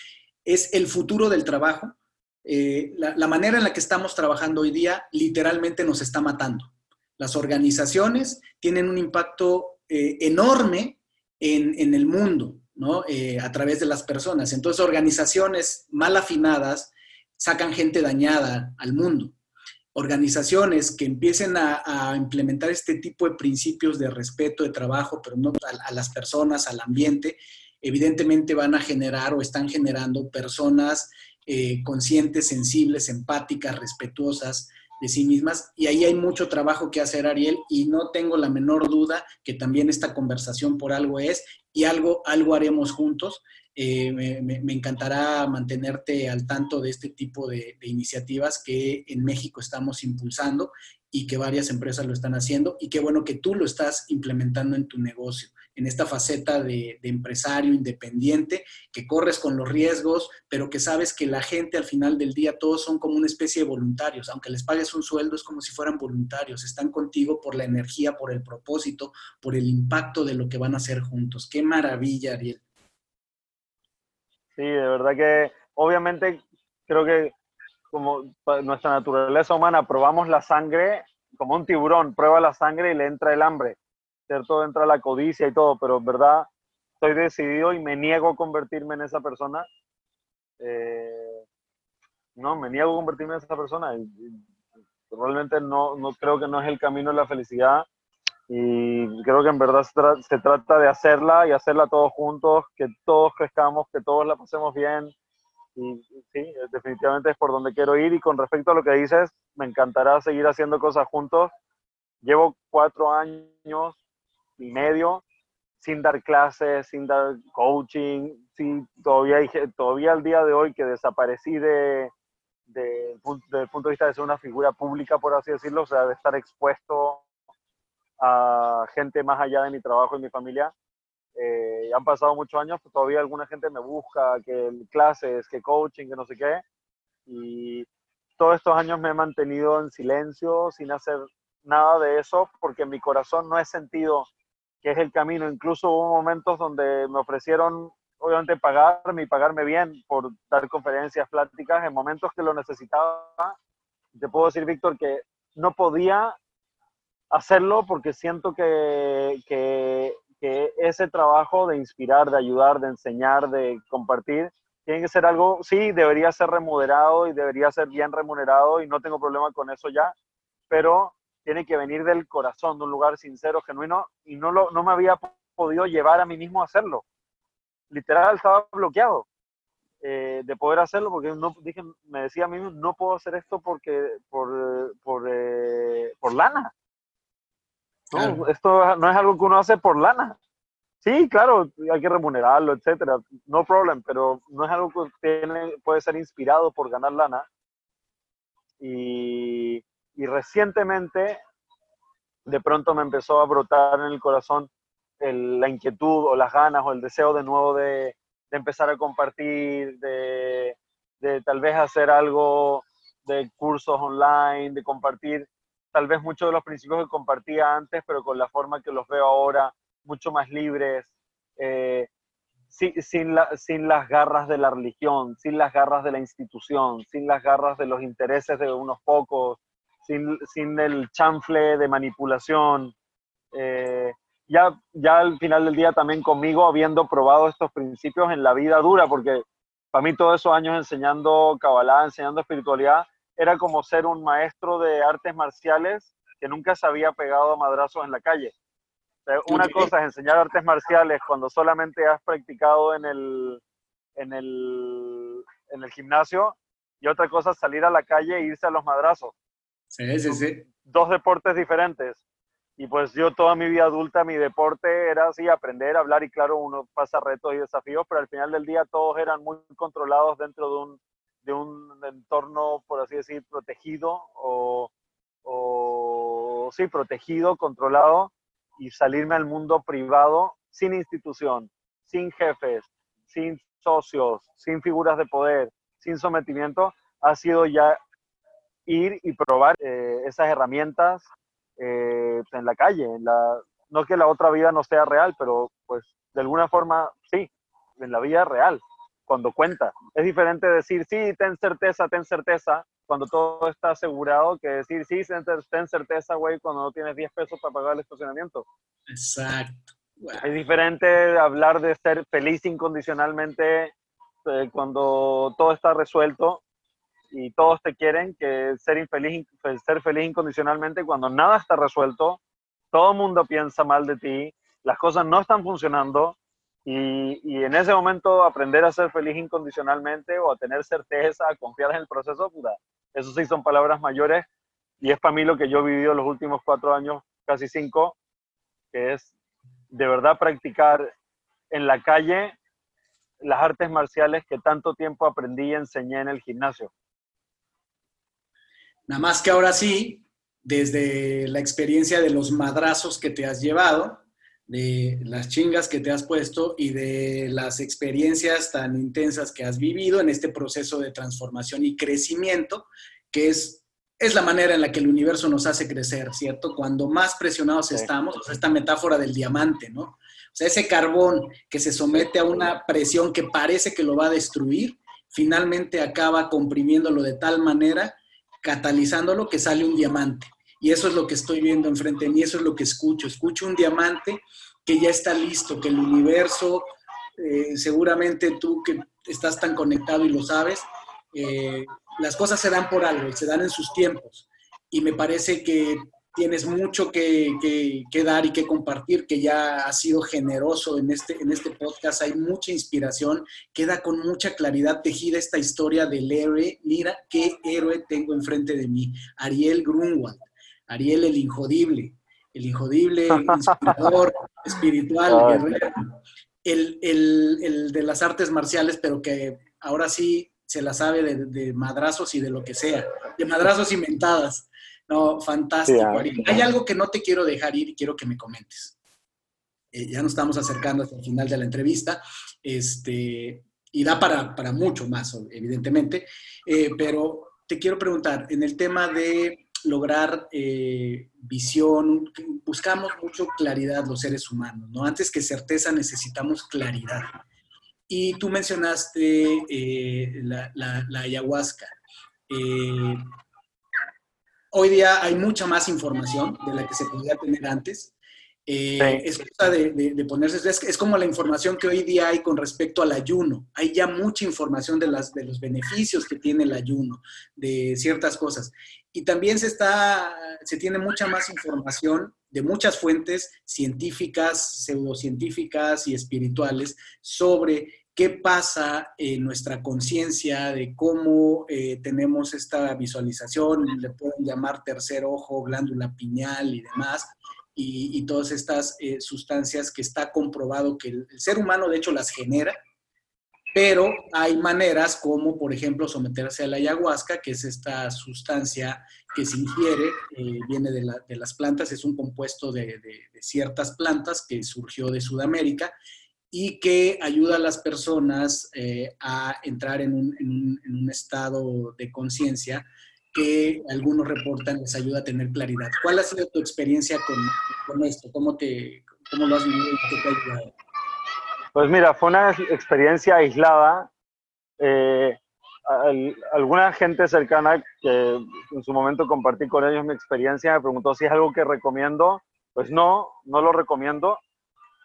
es el futuro del trabajo. Eh, la manera en la que estamos trabajando hoy día literalmente nos está matando. Las organizaciones tienen un impacto eh, enorme en, el mundo, ¿no? Eh, a través de las personas. Entonces, organizaciones mal afinadas sacan gente dañada al mundo. Organizaciones que empiecen a, implementar este tipo de principios de respeto, de trabajo, pero no a, las personas, al ambiente, evidentemente van a generar o están generando personas eh, conscientes, sensibles, empáticas, respetuosas, de sí mismas. Y ahí hay mucho trabajo que hacer, Ariel, y no tengo la menor duda que también esta conversación por algo es y algo, algo haremos juntos. Eh, me, encantará mantenerte al tanto de este tipo de, de iniciativas que en México estamos impulsando y que varias empresas lo están haciendo y qué bueno que tú lo estás implementando en tu negocio en esta faceta de, empresario independiente, que corres con los riesgos, pero que sabes que la gente al final del día todos son como una especie de voluntarios, aunque les pagues un sueldo es como si fueran voluntarios, están contigo por la energía, por el propósito, por el impacto de lo que van a hacer juntos. Qué maravilla, Ariel. Sí, de verdad que obviamente creo que como nuestra naturaleza humana probamos la sangre como un tiburón, prueba la sangre y le entra el hambre ¿cierto? Entra la codicia y todo, pero en verdad estoy decidido y me niego a convertirme en esa persona. Eh, no, me niego a convertirme en esa persona. Y, no, no, creo que no es el camino de la felicidad y creo que en verdad se, trata de hacerla y hacerla todos juntos, que todos crezcamos, que todos la pasemos bien. Y, sí, definitivamente es por donde quiero ir. Y con respecto a lo que dices, me encantará seguir haciendo cosas juntos. Llevo cuatro años y medio sin dar clases, sin dar coaching, sí, todavía, todavía al día de hoy que desaparecí de, de, desde el punto de vista de ser una figura pública, por así decirlo, o sea, de estar expuesto a gente más allá de mi trabajo y mi familia. Eh, han pasado muchos años, pero todavía alguna gente me busca, que clases, que coaching, que no sé qué. Y todos estos años me he mantenido en silencio, sin hacer nada de eso, porque mi corazón no he sentido que es el camino. Incluso hubo momentos donde me ofrecieron, obviamente, pagarme y pagarme bien por dar conferencias, pláticas, en momentos que lo necesitaba. Te puedo decir, Víctor, que no podía hacerlo porque siento que, que, ese trabajo de inspirar, de ayudar, de enseñar, de compartir, tiene que ser algo, sí, debería ser remunerado y debería ser bien remunerado y no tengo problema con eso ya, pero tiene que venir del corazón, de un lugar sincero, genuino, y no, lo, no me había podido llevar a mí mismo a hacerlo. Literal, estaba bloqueado. eh, de poder hacerlo, porque no, dije, me decía a mí, no puedo hacer esto porque, por, por, eh, por lana. No, esto no es algo que uno hace por lana. Sí, claro, hay que remunerarlo, etcétera, no problem, pero no es algo que tiene, puede ser inspirado por ganar lana. Y, y recientemente, de pronto me empezó a brotar en el corazón la inquietud o las ganas o el deseo de nuevo de, de empezar a compartir, de, de, tal vez hacer algo de cursos online, de compartir tal vez muchos de los principios que compartía antes, pero con la forma que los veo ahora, mucho más libres, eh, sin, sin, la, sin las garras de la religión, sin las garras de la institución, sin las garras de los intereses de unos pocos, sin, sin el chanfle de manipulación. Eh, ya, ya al final del día también conmigo, habiendo probado estos principios en la vida dura, porque para mí todos esos años enseñando Kabbalah, enseñando espiritualidad, era como ser un maestro de artes marciales que nunca se había pegado a madrazos en la calle. una cosa es enseñar artes marciales cuando solamente has practicado en el, en el, en el gimnasio y otra cosa es salir a la calle e irse a los madrazos. Sí, sí, sí. Dos deportes diferentes. Y pues yo toda mi vida adulta, mi deporte era así, aprender, hablar y claro, uno pasa retos y desafíos, pero al final del día todos eran muy controlados dentro de un, de un entorno, por así decir, protegido o, o sí, protegido, controlado y salirme al mundo privado sin institución, sin jefes, sin socios, sin figuras de poder, sin sometimiento, ha sido ya ir y probar eh, esas herramientas eh, en la calle. En la, no que la otra vida no sea real, pero pues de alguna forma sí, en la vida real, cuando cuenta. Es diferente decir, sí, ten certeza, ten certeza, cuando todo está asegurado, que decir, sí, ten certeza, güey, cuando no tienes 10 pesos para pagar el estacionamiento. Exacto. Es diferente hablar de ser feliz incondicionalmente eh, cuando todo está resuelto y todos te quieren, que ser, infeliz, pues, ser feliz incondicionalmente cuando nada está resuelto, todo el mundo piensa mal de ti, las cosas no están funcionando y, y, en ese momento aprender a ser feliz incondicionalmente o a tener certeza, a confiar en el proceso, puta, eso sí son palabras mayores y es para mí lo que yo he vivido los últimos cuatro años, casi cinco, que es de verdad practicar en la calle las artes marciales que tanto tiempo aprendí y enseñé en el gimnasio. Nada más que ahora sí, desde la experiencia de los madrazos que te has llevado, de las chingas que te has puesto y de las experiencias tan intensas que has vivido en este proceso de transformación y crecimiento, que es, es la manera en la que el universo nos hace crecer, ¿cierto? Cuando más presionados estamos, esta metáfora del diamante, ¿no? O sea, ese carbón que se somete a una presión que parece que lo va a destruir, finalmente acaba comprimiéndolo de tal manera catalizándolo que sale un diamante. Y eso es lo que estoy viendo enfrente de mí, eso es lo que escucho. Escucho un diamante que ya está listo, que el universo, eh, seguramente tú que estás tan conectado y lo sabes, eh, las cosas se dan por algo, se dan en sus tiempos. Y me parece que tienes mucho que, dar y que compartir, que ya has sido generoso en este, en este podcast, hay mucha inspiración, queda con mucha claridad tejida esta historia del héroe, mira qué héroe tengo enfrente de mí, Ariel Grunwald, Ariel el Injodible, el Injodible, inspirador, espiritual, guerrero, el, el, de las artes marciales, pero que ahora sí se la sabe de, de madrazos y de lo que sea, de madrazos inventadas. No, fantástico. Hay algo que no te quiero dejar ir y quiero que me comentes. Eh, ya nos estamos acercando hasta el final de la entrevista, este, y da para, para mucho más, evidentemente, eh, pero te quiero preguntar, en el tema de lograr eh, visión, buscamos mucho claridad los seres humanos, ¿no? Antes que certeza necesitamos claridad. Y tú mencionaste la, la, la, ayahuasca hoy día hay mucha más información de la que se podía tener antes. Eh, es cosa de, ponerse, es, como la información que hoy día hay con respecto al ayuno. Hay ya mucha información de, las, de los beneficios que tiene el ayuno, de ciertas cosas. Y también se, está, se tiene mucha más información de muchas fuentes científicas, pseudocientíficas y espirituales sobre qué pasa en nuestra conciencia de cómo eh, tenemos esta visualización, le pueden llamar tercer ojo, glándula piñal y demás, y, todas estas eh, sustancias que está comprobado que el, ser humano de hecho las genera, pero hay maneras como, por ejemplo, someterse a la ayahuasca, que es esta sustancia que se ingiere, eh, viene de, las plantas, es un compuesto de, ciertas plantas que surgió de Sudamérica y que ayuda a las personas eh, a entrar en un, estado de conciencia que algunos reportan les ayuda a tener claridad. ¿Cuál ha sido tu experiencia con, esto? ¿Cómo, te, ¿Cómo lo has vivido y qué te ha ayudado? Pues mira, fue una experiencia aislada. Eh, alguna gente cercana que en su momento compartí con ellos mi experiencia me preguntó si es algo que recomiendo. Pues no, no lo recomiendo,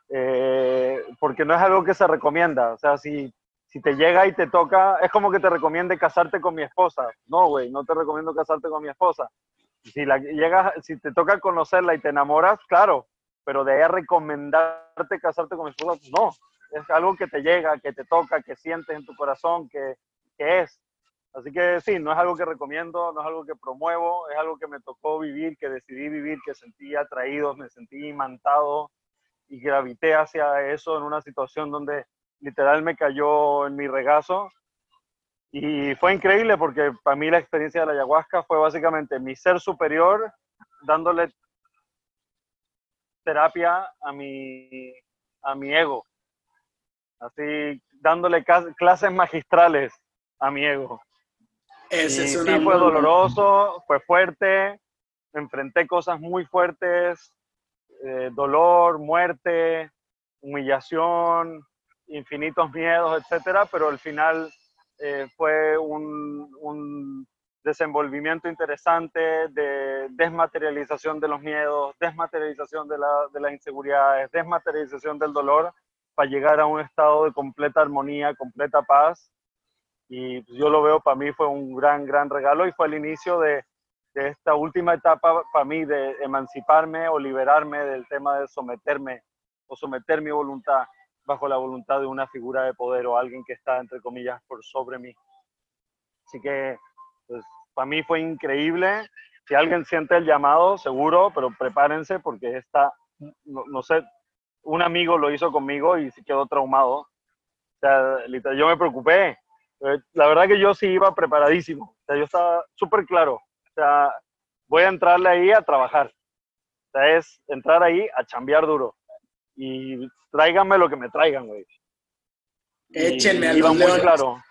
eh, porque no es algo que se recomienda. O sea, si, si te llega y te toca, es como que te recomiende casarte con mi esposa. No, güey, no te recomiendo casarte con mi esposa. Si, la, llegas, si te toca conocerla y te enamoras, claro, pero de ahí recomendarte casarte con mi esposa, no es algo que te llega, que te toca, que sientes en tu corazón, que, que es. Así que sí, no es algo que recomiendo, no es algo que promuevo, es algo que me tocó vivir, que decidí vivir, que sentí atraído, me sentí imantado y gravité hacia eso en una situación donde literal me cayó en mi regazo. Y fue increíble porque para mí la experiencia de la ayahuasca fue básicamente mi ser superior dándole terapia a mi, a mi ego así dándole clases magistrales a mi ego. Ese y sí, fue doloroso, fue fuerte, enfrenté cosas muy fuertes, eh, dolor, muerte, humillación, infinitos miedos, etcétera, pero al final eh, fue un, un, desenvolvimiento interesante de desmaterialización de los miedos, desmaterialización de, la, de las inseguridades, desmaterialización del dolor para llegar a un estado de completa armonía, completa paz. Y pues, yo lo veo, para mí fue un gran, gran regalo y fue el inicio de, de esta última etapa para mí de emanciparme o liberarme del tema de someterme o someter mi voluntad bajo la voluntad de una figura de poder o alguien que está, entre comillas, por sobre mí. Así que, pues, para mí fue increíble. Si alguien siente el llamado, seguro, pero prepárense porque está, no, sé, un amigo lo hizo conmigo y se quedó traumado. O sea, yo me preocupé. Eh, la verdad que yo sí iba preparadísimo. O sea, yo estaba súper claro. O sea, voy a entrarle ahí a trabajar. O sea, es entrar ahí a chambear duro. Y tráiganme lo que me traigan, güey. Échenme a los leones. Claro.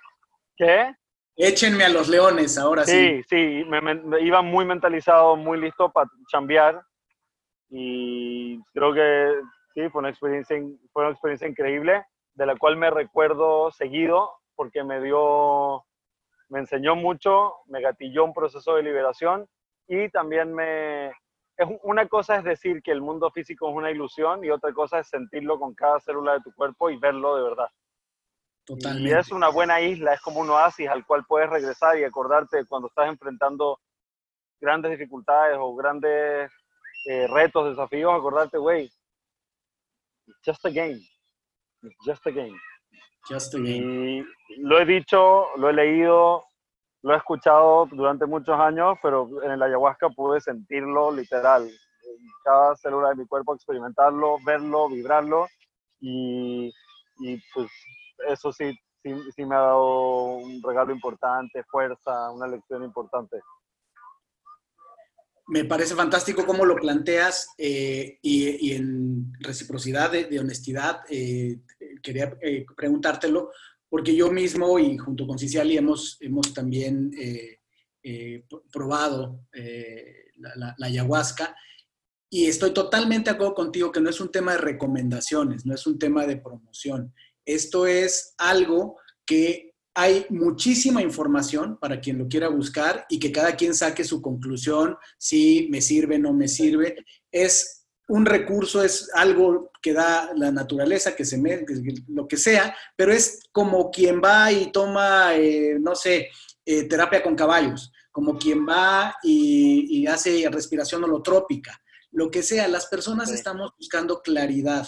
¿Qué? Échenme a los leones, ahora sí. Sí, sí, me, iba muy mentalizado, muy listo para chambear. Y creo que Sí, fue una experiencia, fue una experiencia increíble, de la cual me recuerdo seguido, porque me dio, me enseñó mucho, me gatilló un proceso de liberación y también me, es una cosa es decir que el mundo físico es una ilusión y otra cosa es sentirlo con cada célula de tu cuerpo y verlo de verdad. Totalmente. Y es una buena isla, es como un oasis al cual puedes regresar y acordarte cuando estás enfrentando grandes dificultades o grandes eh, retos, desafíos, acordarte, güey, just a game. just a game. Just a game. Y lo he dicho, lo he leído, lo he escuchado durante muchos años, pero en el ayahuasca pude sentirlo literal. En cada célula de mi cuerpo experimentarlo, verlo, vibrarlo. Y, y pues eso sí, sí, sí me ha dado un regalo importante, fuerza, una lección importante me parece fantástico cómo lo planteas eh, y, en reciprocidad de, honestidad eh, quería eh, preguntártelo porque yo mismo y junto con Ciciali hemos, hemos también probado la, la, ayahuasca y estoy totalmente de acuerdo contigo que no es un tema de recomendaciones, no es un tema de promoción. Esto es algo que hay muchísima información para quien lo quiera buscar y que cada quien saque su conclusión, si me sirve, no me sirve. Es un recurso, es algo que da la naturaleza, que se me, lo que sea, pero es como quien va y toma, eh, no sé, eh, terapia con caballos, como quien va y, hace respiración holotrópica, lo que sea, las personas estamos buscando claridad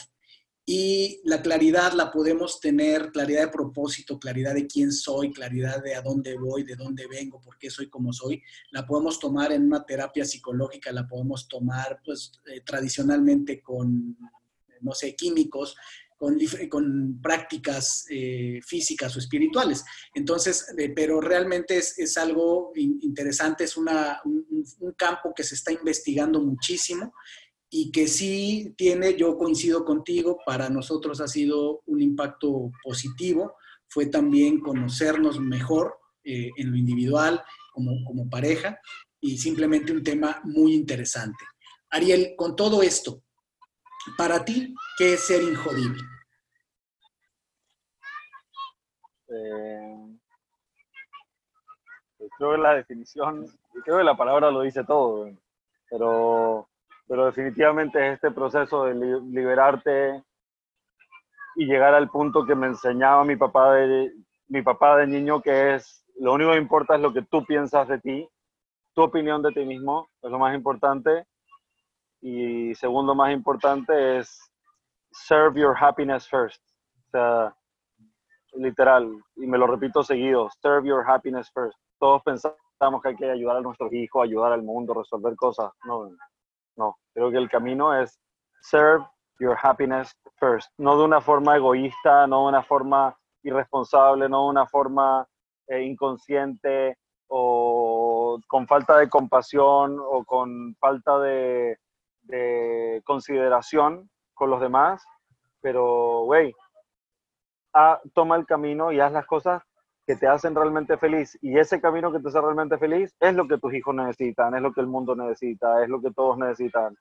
Y la claridad la podemos tener, claridad de propósito, claridad de quién soy, claridad de a dónde voy, de dónde vengo, por qué soy como soy. La podemos tomar en una terapia psicológica, la podemos tomar pues eh, tradicionalmente con, no sé, químicos, con, con prácticas eh, físicas o espirituales. Entonces, eh, pero realmente es, es algo interesante, es una, un, un, campo que se está investigando muchísimo y que sí tiene, yo coincido contigo, para nosotros ha sido un impacto positivo, fue también conocernos mejor eh, en lo individual, como, como pareja, y simplemente un tema muy interesante. Ariel, con todo esto, para ti, ¿qué es ser injodible? Eh, pues creo que la definición, creo que la palabra lo dice todo, pero pero definitivamente es este proceso de liberarte y llegar al punto que me enseñaba mi papá de, mi papá de niño, que es lo único que importa es lo que tú piensas de ti, tu opinión de ti mismo, es lo más importante. Y segundo más importante es serve your happiness first. O sea, literal, y me lo repito seguido, serve your happiness first. Todos pensamos que hay que ayudar a nuestros hijos, ayudar al mundo, resolver cosas. No, no, creo que el camino es serve your happiness first, no de una forma egoísta, no de una forma irresponsable, no de una forma eh, inconsciente o con falta de compasión o con falta de, consideración con los demás, pero, güey, ah, toma el camino y haz las cosas que te hacen realmente feliz. Y ese camino que te hace realmente feliz es lo que tus hijos necesitan, es lo que el mundo necesita, es lo que todos necesitan.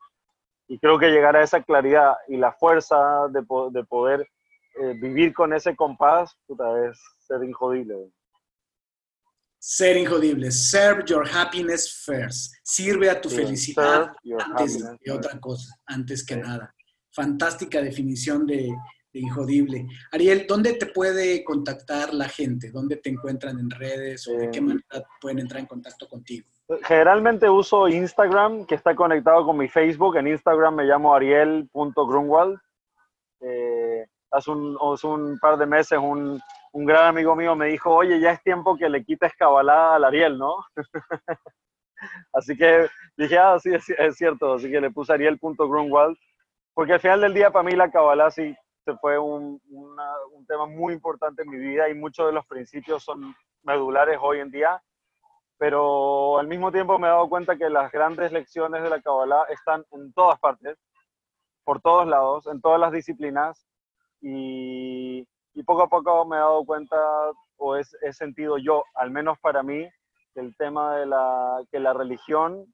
Y creo que llegar a esa claridad y la fuerza de, de poder eh, vivir con ese compás, puta, es ser injodible. Ser injodible. Serve your happiness first. Sirve a tu felicidad antes de otra cosa, antes que nada. Fantástica definición de, Injodible. Ariel, ¿dónde te puede contactar la gente? ¿Dónde te encuentran en redes o de qué eh, manera pueden entrar en contacto contigo? Generalmente uso Instagram, que está conectado con mi Facebook. En Instagram me llamo ariel.grunwald. Eh, hace, un, hace, un, par de meses un, un, gran amigo mío me dijo, oye, ya es tiempo que le quites cabalá al Ariel, ¿no? así que dije, ah, sí, es, es, cierto. Así que le puse ariel.grunwald. Porque al final del día, para mí, la cabalá sí este fue un, un, tema muy importante en mi vida y muchos de los principios son medulares hoy en día, pero al mismo tiempo me he dado cuenta que las grandes lecciones de la Kabbalah están en todas partes, por todos lados, en todas las disciplinas y, y poco a poco me he dado cuenta o he, he sentido yo, al menos para mí, el tema de la, que la religión,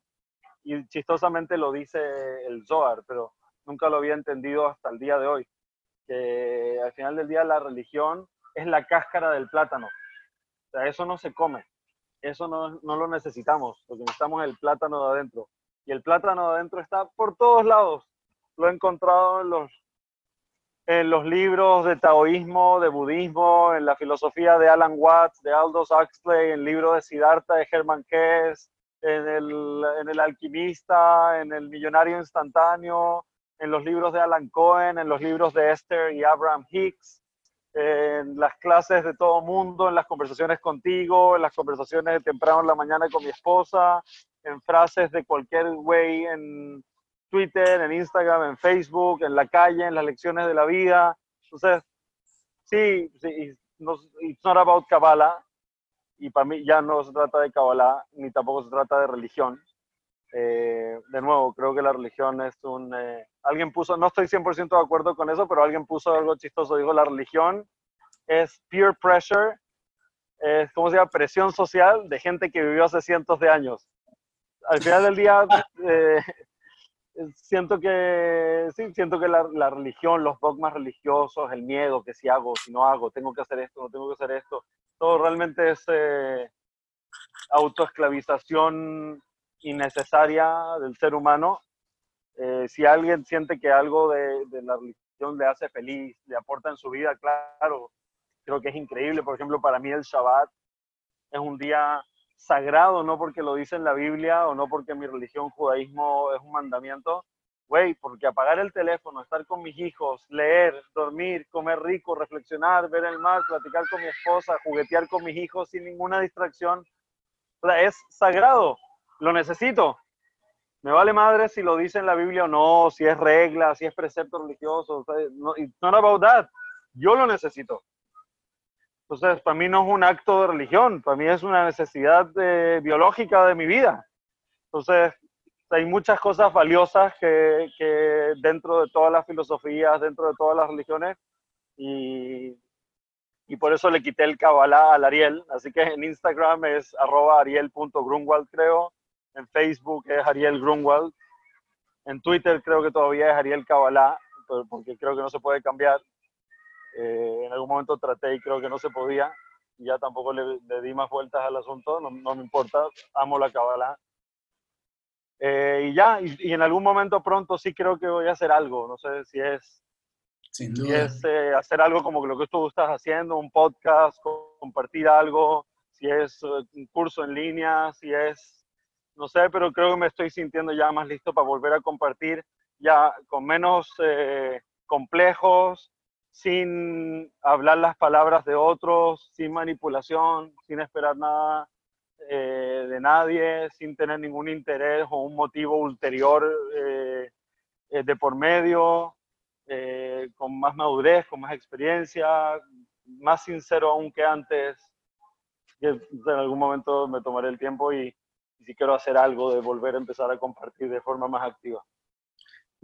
y chistosamente lo dice el Zohar, pero nunca lo había entendido hasta el día de hoy al final del día la religión es la cáscara del plátano. O sea, eso no se come, eso no, lo necesitamos, lo que necesitamos es el plátano de adentro. Y el plátano de adentro está por todos lados. Lo he encontrado en los, libros de taoísmo, de budismo, en la filosofía de Alan Watts, de Aldous Huxley, en el libro de Siddhartha de en el, en el alquimista, en el millonario instantáneo, en los libros de Alan Cohen, en los libros de Esther y Abraham Hicks, en las clases de todo mundo, en las conversaciones contigo, en las conversaciones de temprano en la mañana con mi esposa, en frases de cualquier güey en Twitter, en Instagram, en Facebook, en la calle, en las lecciones de la vida. Entonces, sí, sí no, it's not about Kabbalah, y para mí ya no se trata de Kabbalah, ni tampoco se trata de religión. Eh, de nuevo, creo que la religión es un... Eh, alguien puso, no estoy 100% de acuerdo con eso, pero alguien puso algo chistoso, dijo, la religión es peer pressure, es, ¿cómo se llama? Presión social de gente que vivió hace cientos de años. Al final del día, eh, siento que, sí, siento que la, la, religión, los dogmas religiosos, el miedo, que si hago, si no hago, tengo que hacer esto, no tengo que hacer esto, todo realmente es autoesclavización innecesaria del ser humano. Eh, si alguien siente que algo de, la religión le hace feliz, le aporta en su vida, claro, creo que es increíble. Por ejemplo, para mí el Shabbat es un día sagrado, no porque lo dice en la Biblia o no porque mi religión, judaísmo, es un mandamiento. güey, porque apagar el teléfono, estar con mis hijos, leer, dormir, comer rico, reflexionar, ver el mar, platicar con mi esposa, juguetear con mis hijos sin ninguna distracción, es sagrado, lo necesito. Me vale madre si lo dice en la Biblia o no, si es regla, si es precepto religioso, no, not about that. Yo lo necesito. Entonces, para mí no es un acto de religión, para mí es una necesidad biológica de mi vida. Entonces, hay muchas cosas valiosas que, que, dentro de todas las filosofías, dentro de todas las religiones, y, y por eso le quité el Kabbalah al Ariel. Así que en Instagram es arroba ariel.grunwald, creo. En Facebook es Ariel Grunwald. En Twitter creo que todavía es Ariel Kabbalah, porque creo que no se puede cambiar. Eh, en algún momento traté y creo que no se podía. Ya tampoco le, le di más vueltas al asunto, no, no me importa, amo la Kabbalah eh, y ya, y, en algún momento pronto sí creo que voy a hacer algo. No sé si es, Sin duda. Si es eh, hacer algo como lo que tú estás haciendo, un podcast, compartir algo, si es un curso en línea, si es, no sé, pero creo que me estoy sintiendo ya más listo para volver a compartir ya con menos complejos, sin hablar las palabras de otros, sin manipulación, sin esperar nada eh, de nadie, sin tener ningún interés o un motivo ulterior eh, eh, de por medio, con más madurez, con más experiencia, más sincero aún que antes. en algún momento me tomaré el tiempo y si quiero hacer algo de volver a empezar a compartir de forma más activa.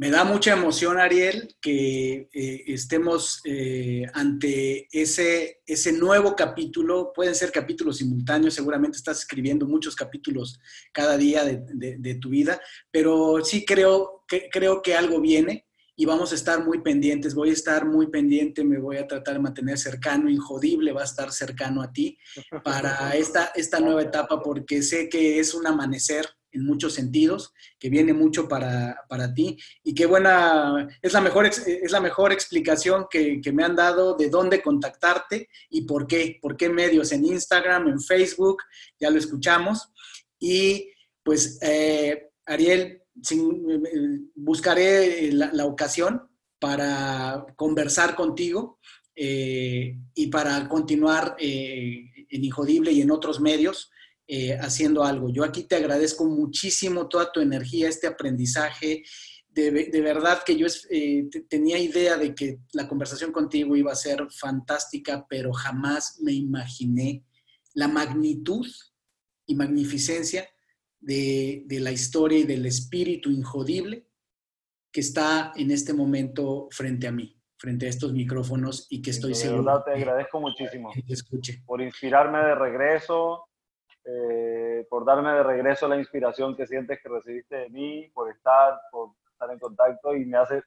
Me da mucha emoción, Ariel, que eh, estemos eh, ante ese, ese nuevo capítulo. Pueden ser capítulos simultáneos, seguramente estás escribiendo muchos capítulos cada día de, de, tu vida, pero sí creo que, creo que algo viene y vamos a estar muy pendientes. Voy a estar muy pendiente, me voy a tratar de mantener cercano, Injodible va a estar cercano a ti para esta, esta nueva etapa porque sé que es un amanecer en muchos sentidos, que viene mucho para, para, ti y qué buena, es la mejor, es la mejor explicación que, que, me han dado de dónde contactarte y por qué, por qué medios, en Instagram, en Facebook, ya lo escuchamos. Y pues, eh, Ariel, buscaré la, la, ocasión para conversar contigo eh, y para continuar eh, en Injodible y en otros medios eh, haciendo algo. Yo aquí te agradezco muchísimo toda tu energía, este aprendizaje. De, verdad que yo eh, tenía idea de que la conversación contigo iba a ser fantástica, pero jamás me imaginé la magnitud y magnificencia de, la historia y del espíritu injodible que está en este momento frente a mí, frente a estos micrófonos y que estoy seguro. De verdad te agradezco muchísimo. escuche. Por inspirarme de regreso, eh, por darme de regreso la inspiración que sientes que recibiste de mí, por estar, por estar en contacto y me hace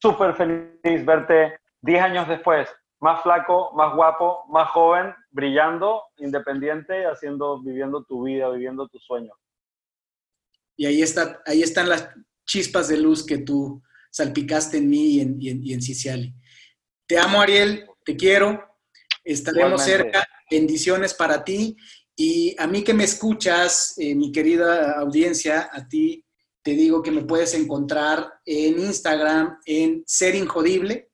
súper feliz verte 10 años después, más flaco, más guapo, más joven, brillando, independiente, haciendo, viviendo tu vida, viviendo tu sueño. Y ahí, está, ahí están las chispas de luz que tú salpicaste en mí y en, y en, Ciciali. Te amo, Ariel, te quiero, estaremos cerca, bendiciones para ti y a mí que me escuchas, eh, mi querida audiencia, a ti te digo que me puedes encontrar en Instagram en Ser Injodible,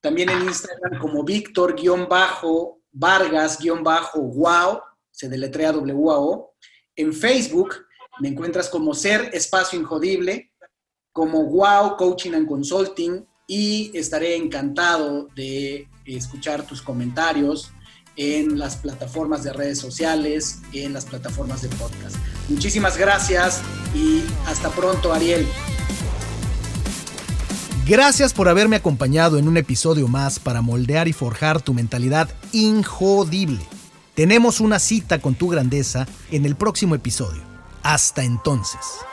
también en Instagram como Víctor-Vargas-Wow, se deletrea W-A-O. En Facebook me encuentras como Ser Espacio Injodible, como Wow Coaching and Consulting y estaré encantado de escuchar tus comentarios, en las plataformas de redes sociales, en las plataformas de podcast. Muchísimas gracias y hasta pronto, Ariel. Gracias por haberme acompañado en un episodio más para moldear y forjar tu mentalidad injodible. Tenemos una cita con tu grandeza en el próximo episodio. Hasta entonces.